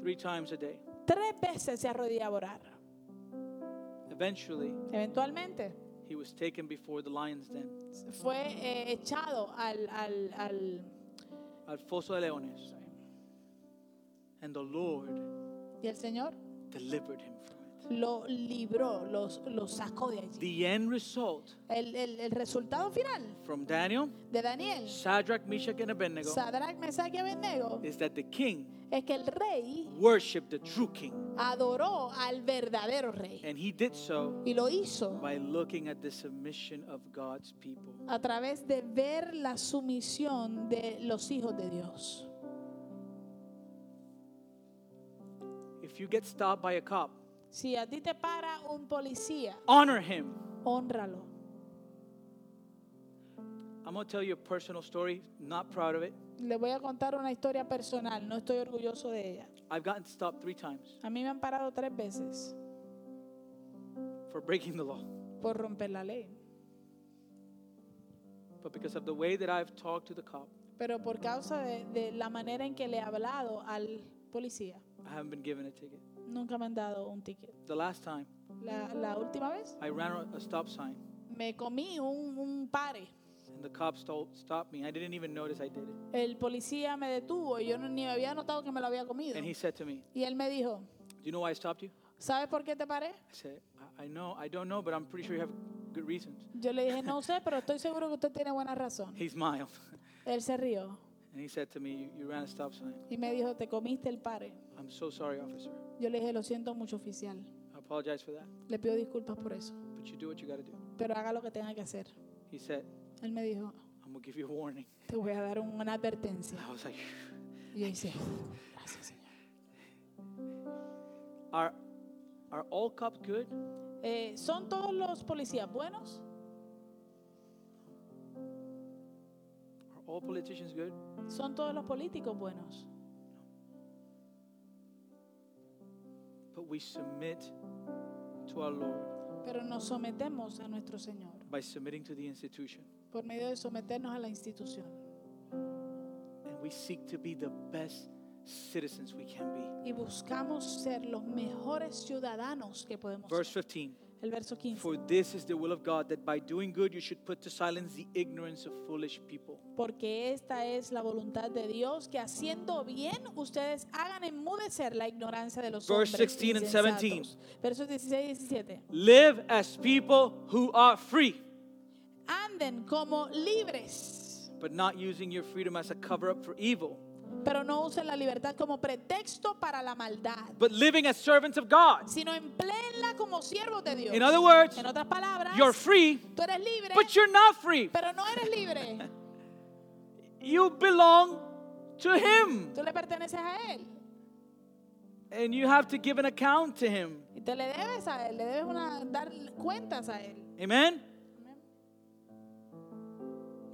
three times a day. tres veces se arrodillaba a orar. Eventually, Eventualmente he was taken before the lion's den, fue eh, echado al, al, al- al foso de leones. And the Lord y el Señor delivered him from. Lo libró, los, lo sacó de allí. The end result El, el- el resultado final from Daniel, de Daniel, Shadrach, Meshach, and Abednego Sadrach, Mesach y Abednego, is that the king es que el rey worshiped the true king. adoró al verdadero rey And he did so y lo hizo by looking at the submission of God's people. a través de ver la sumisión de los hijos de Dios. If you get stopped by a cop, Si a ti te para un policía, honor him. honralo. I'm going to tell you a personal story, not proud of it. Le voy a contar una historia personal, no estoy orgulloso de ella. I've gotten stopped three times A mí me han parado tres veces for breaking the law. por romper la ley, But because of the way that I've talked to the cop, pero por causa de, de la manera en que le he hablado al policía, I haven't been given a ticket. nunca me han dado un ticket. The last time, La, la última vez I ran a- stop sign me comí un, un pare. and the cop stole, stopped me. I didn't even notice I did it. El policía me detuvo y yo no, ni había notado que me lo había comido. And he said to me, Y él me dijo, Do you know why I stopped you? ¿sabes por qué te paré? I said, I, I know, I don't know, but I'm pretty sure you have good reasons. Yo le dije, no sé, pero estoy seguro que usted tiene buena razón. He smiled *laughs* Él se rió and he said to me, You, ran a stop sign. y me dijo, te comiste el pare. I'm so sorry, officer. Yo le dije, lo siento mucho, oficial. I apologize for that, Le pido disculpas por eso. but you do what you got to do. Pero haga lo que tenga que hacer. He said, Él me dijo, I'm going to give you a warning. te voy a dar una advertencia. I was like, Y yo hice, gracias, Señor. Are, are all cops good? Eh, ¿Son todos los policías buenos? All politicians good? ¿Son todos los políticos buenos? But we submit to our Lord Pero nos sometemos a nuestro Señor by submitting to the institution. por medio de someternos a la institución. And we seek to be the best citizens we can be. Y buscamos ser los mejores ciudadanos que podemos Verse 15. El verso 15. For this is the will of God, that by doing good you should put to silence the ignorance of foolish people. Porque esta es la voluntad de Dios, que haciendo bien ustedes hagan enmudecer la ignorancia de los Verse hombres 16 and insensatos. 17. Versos 16 y 17. Live as people who are free, Anden como libres, but not using your freedom as a cover up for evil, pero no usen la libertad como pretexto para la maldad, but living as servants of God. sino empleenla como siervos de Dios. In other words, en otras palabras, you're free, tú eres libre, but you're not free. pero no eres libre. *laughs* You belong to Him, Tú le perteneces a Él. and you have to give an account to Him. Y te le debes a Él, le debes una, dar cuentas a Él. Amen?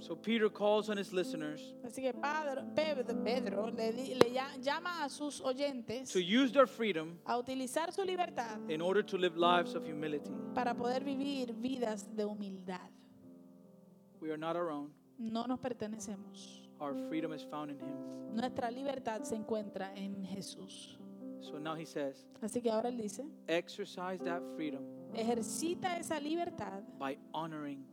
So Peter calls on his listeners Así que Padre, Pedro, Pedro le, di- le llama a sus oyentes to use their freedom a utilizar su libertad in order to live lives of humility. para poder vivir vidas de humildad. We are not our own. No nos pertenecemos. Our freedom is found in Him. Nuestra libertad se encuentra en Jesús. So now he says, Así que ahora él dice, exercise that freedom ejercita esa libertad by honoring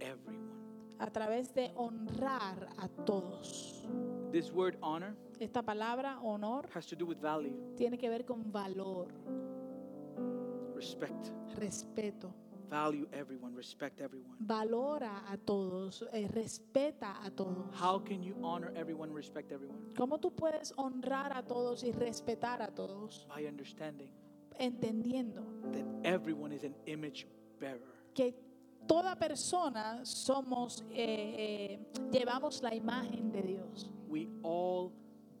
everyone. A través de honrar a todos. This word honor Esta palabra honor has to do with value, tiene que ver con valor, respect. respeto. Value everyone, respect everyone. Valora a todos, eh, respeta a todos. How can you honor everyone, respect everyone? ¿Cómo tú puedes honrar a todos y respetar a todos? By understanding Entendiendo that everyone is an image bearer. que toda persona somos, eh, eh, llevamos la imagen de Dios. We all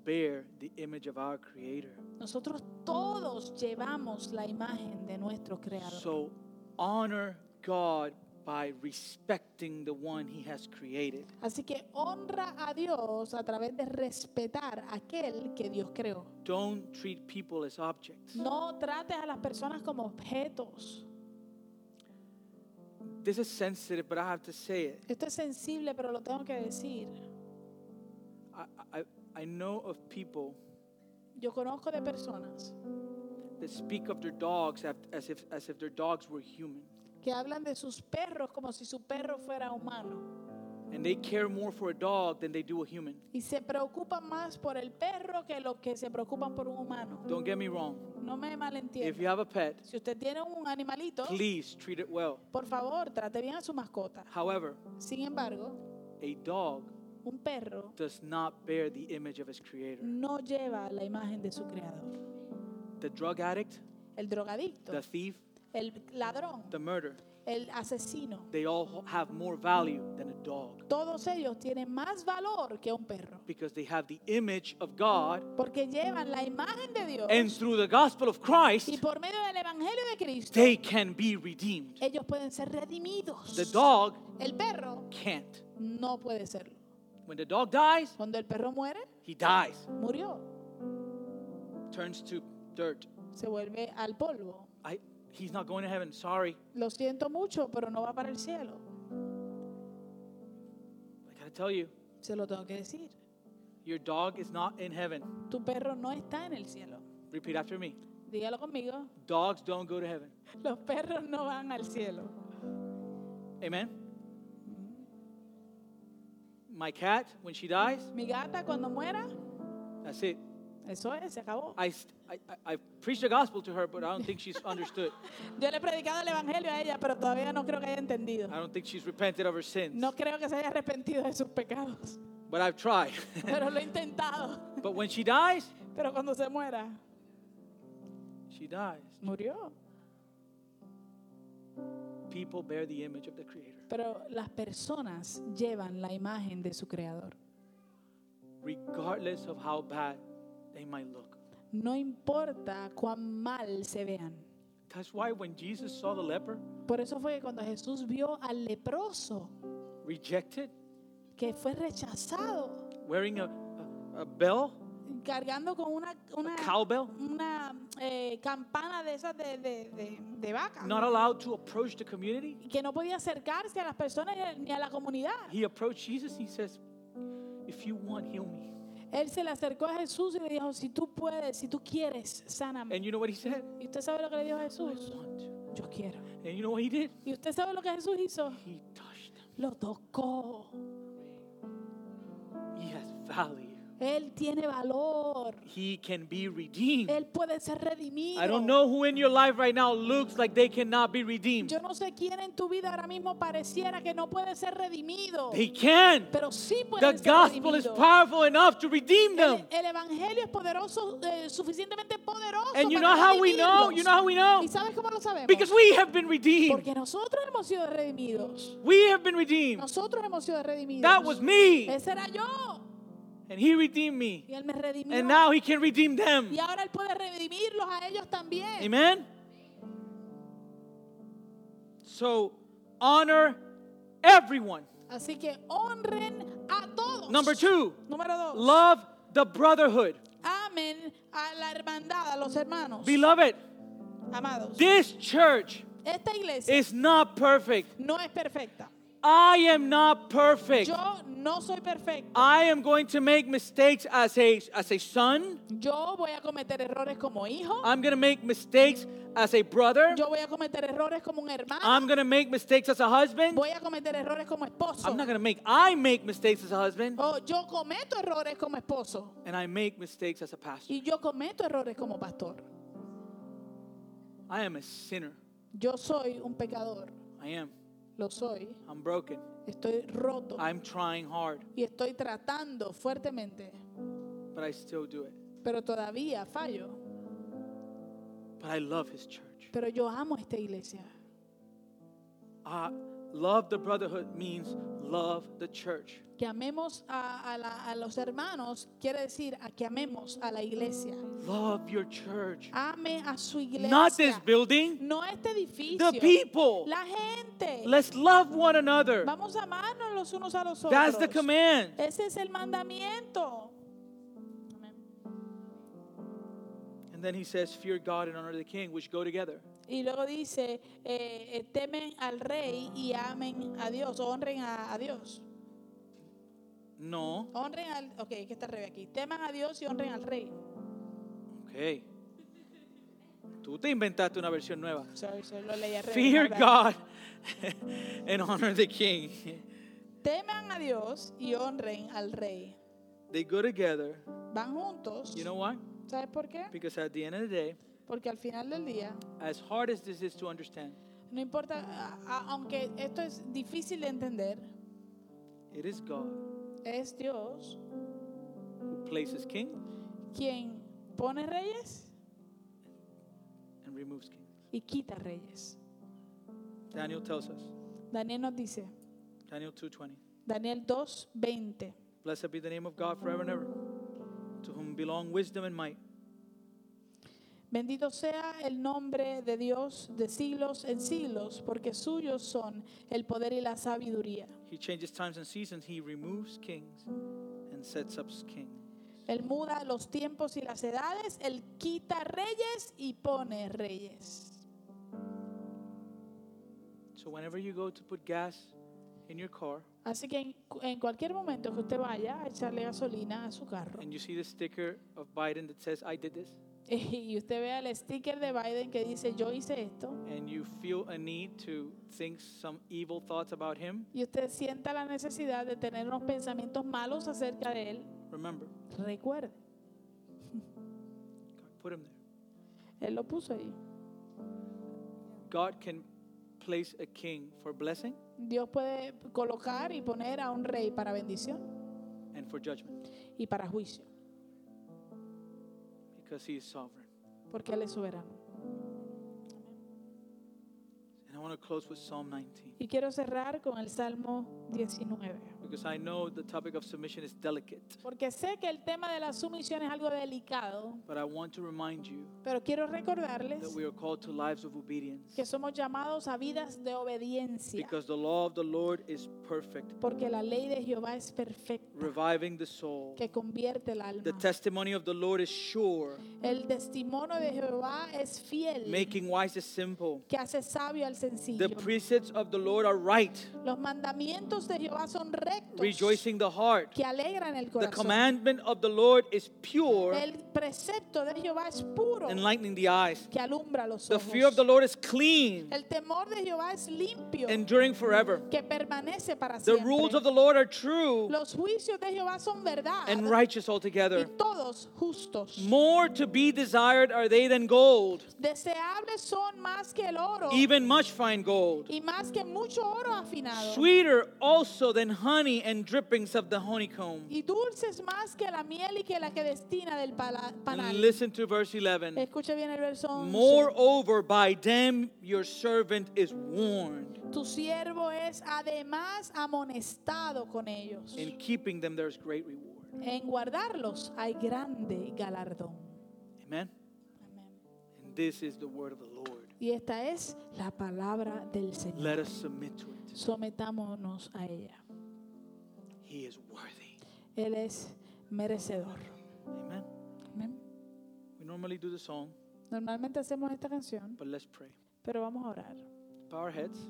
bear the image of our Creator. Nosotros todos llevamos la imagen de nuestro Creador. So honor God by respecting the one He has created. Así que honra a Dios a través de respetar aquel que Dios creó. Don't treat people as objects. No trates a las personas como objetos. This is sensitive, but I have to say it. Esto es sensible, pero lo tengo que decir. I, I, I know of people Yo conozco de personas that speak of their dogs as if, as if their dogs were human. que hablan de sus perros como si su perro fuera humano And they care more for a dog than they do a human. y se preocupan más por el perro que los que se preocupan por un humano. Don't get me wrong. No me If you have a pet, Si usted tiene un animalito, please treat it well. por favor, trate bien a su mascota. However, Sin embargo, a dog un perro does not bear the image of his creator. no lleva la imagen de su creador. The drug addict, El drogadicto, the thief, el ladrón, the murder, el asesino. they all have more value than a dog Todos ellos tienen más valor que un perro. because they have the image of God. Porque llevan la imagen de Dios. And through the gospel of y Christ, por medio del Evangelio de Cristo, they can be redeemed. ellos pueden ser redimidos. The dog El perro can't. no puede serlo. When the dog dies, Cuando el perro muere, he dies, murió. turns to dirt. Se vuelve al polvo. I, he's not going to heaven. Sorry. Lo siento mucho, pero no va para el cielo. I got to tell you, Se lo tengo que decir. your dog is not in heaven. Tu perro no está en el cielo. Repeat after me. Dígalo conmigo. Dogs don't go to heaven. Los perros no van al cielo. Amen. My cat, when she dies, Mi gata cuando muera, that's it. Eso es, se acabó. I, I, I preached the gospel to her, but I don't think she's understood. *laughs* Yo le he predicado el evangelio a ella, pero todavía no creo que haya entendido. I don't think she's repented of her sins. No creo que se haya arrepentido de sus pecados. But I've tried. *laughs* Pero lo he intentado. but when she dies, Pero cuando se muera, she dies. murió. People bear the image of the Creator. Pero las personas llevan la imagen de su creador. regardless of how bad they might look. No importa cuán mal se vean. That's why when Jesus saw the leper Por eso fue que cuando Jesús vio al leproso rejected, que fue rechazado, wearing a, a, a bell, cargando con una, una, a cowbell, una eh, campana de esas de, de, de- de vaca, not allowed to approach the community, que no podía acercarse a las personas ni a- ni a la comunidad. he approached Jesus. He says, If you want, heal me. Él se le acercó a Jesús y le dijo, si tú puedes, si tú quieres, sáname. And you know what he said? ¿Y usted sabe lo que le dijo a I Jesús? want to. Yo quiero. And you know what he did? ¿Y usted sabe lo que Jesús hizo? He touched him. Lo tocó. He has value. Él tiene valor. He can be redeemed. Él puede ser redimido. I don't know who in your life right now looks like they cannot be redeemed. Yo no sé quién en tu vida ahora mismo pareciera que no puede ser redimido. They can. Pero sí The puede ser gospel is redimido. powerful enough to redeem them. El, el evangelio es poderoso, eh, suficientemente poderoso. And you para know how we know? You know how we know? ¿Y sabes cómo lo sabemos? Because we have been redeemed. Porque nosotros hemos sido redimidos. We have been redeemed. Nosotros hemos sido redimidos. That was me. Ese era yo. And he redeemed me. Y él me redimió. And now he can redeem them. y ahora él puede redimirlos a ellos también. Amen? So honor everyone. Así que honren a todos. Number two, Número dos. love the brotherhood. Amen a la hermandad, a los hermanos. Beloved, Amados. this church Esta iglesia is not perfect. no es perfecta. I am not perfect. Yo no soy perfecto. I am going to make mistakes as a, as a son. Yo voy a cometer errores como hijo. I'm going to make mistakes as a brother. Yo voy a cometer errores como un hermano. I'm going to make mistakes as a husband. Voy a cometer errores como esposo. I'm not going to make, I make mistakes as a husband. Oh, yo cometo errores como esposo. And I make mistakes as a pastor. Y yo cometo errores como pastor. I am a sinner. Yo soy un pecador. I am. Lo soy. I'm broken. Estoy roto. I'm trying hard, Y estoy tratando fuertemente. but I still do it. Pero todavía fallo. But I love his church. Pero yo amo esta iglesia. Uh, love the brotherhood means love the church. Que amemos a, a la- a los hermanos quiere decir a que amemos a la iglesia. Love your church. Ame a su iglesia. Not this building, No este edificio. the people. La gente. Let's love one another. Vamos a amarnos los unos a los otros. That's the command. Ese es el mandamiento. And then he says, Fear God and honor the king, which go together. Y luego dice, eh, eh, temen al rey y amen a Dios, honren a, a Dios. No. Honren al, ok, que está al revés aquí. Teman a Dios y honren al rey. Okay. Tú te inventaste una versión nueva. Sorry, sorry, lo leí al revés. Fear. God *laughs* and honor the king. Teman a Dios y honren al rey. They go together. Van juntos. You know why? ¿Sabes por qué? Because at the end of the day, Porque al final del día, as hard as this is to understand, no importa, a- a- aunque esto es difícil de entender, it is God es Dios who places king quien pone reyes and removes kings. y quita reyes. Daniel tells us. Daniel nos dice, Daniel 2:20. Daniel 2, 20. Blessed be the name of God forever and ever, to whom belong wisdom and might. Bendito sea el nombre de Dios de siglos en siglos, porque suyos son el poder y la sabiduría. He changes times and seasons. He removes kings and sets up kings. Él muda los tiempos y las edades, Él quita reyes y pone reyes. So whenever you go to put gas in your car Así que en, en cualquier momento que usted vaya a echarle gasolina a su carro and you see the sticker of Biden that says I did this *laughs* y usted vea el sticker de Biden que dice yo hice esto and you feel a need to think some evil thoughts about him, y usted sienta la necesidad de tener unos pensamientos malos acerca de él, remember, recuerde, God put him there. él lo puso ahí. God can place a king for blessing Dios puede colocar y poner a un rey para bendición and for judgment. y para juicio, because he is sovereign. porque Él es soberano. And I want to close with Psalm 19 Y quiero cerrar con el Salmo 19. because I know the topic of submission is delicate, Porque sé que el tema de la sumisión es algo delicado, but I want to remind you pero quiero recordarles that we are called to lives of obedience que somos llamados a vidas de obediencia, because the law of the Lord is perfect, porque la ley de Jehová es perfecta, reviving the soul. que convierte el alma. The testimony of the Lord is sure, El testimonio de Jehová es fiel, making wise the simple. que hace sabio al The precepts of the Lord are right, Los mandamientos de Jehová son rectos, rejoicing the heart. que alegran el The corazón. commandment of the Lord is pure, El precepto de Jehová es puro, enlightening the eyes. que alumbra los The ojos. fear of the Lord is clean, El temor de Jehová es limpio, enduring forever. que permanece para The siempre. rules of the Lord are true Los juicios de Jehová son verdad and righteous y altogether. todos justos. More to be desired are they than gold, Deseables son más que el oro even much fine gold. y más que mucho oro afinado. Sweeter also than honey and drippings of the honeycomb. Y dulces más que la miel y que la que destina del panal. And listen to verse 11. Escuche bien el verso 11. Moreover, by them your servant is warned. Tu siervo es además amonestado con ellos. In keeping them, there's great reward. En guardarlos hay grande galardón. Amen. Amén. And this is the word of the Lord. Y esta es la palabra del Señor. Let us submit to it. Sometámonos a ella. He is worthy. Él es merecedor. Amen. Amén. We normally do the song, Normalmente hacemos esta canción, but let's pray. pero vamos a orar. Bow our heads.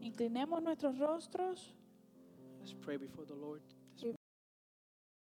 Inclinemos nuestros rostros Let's pray before the Lord.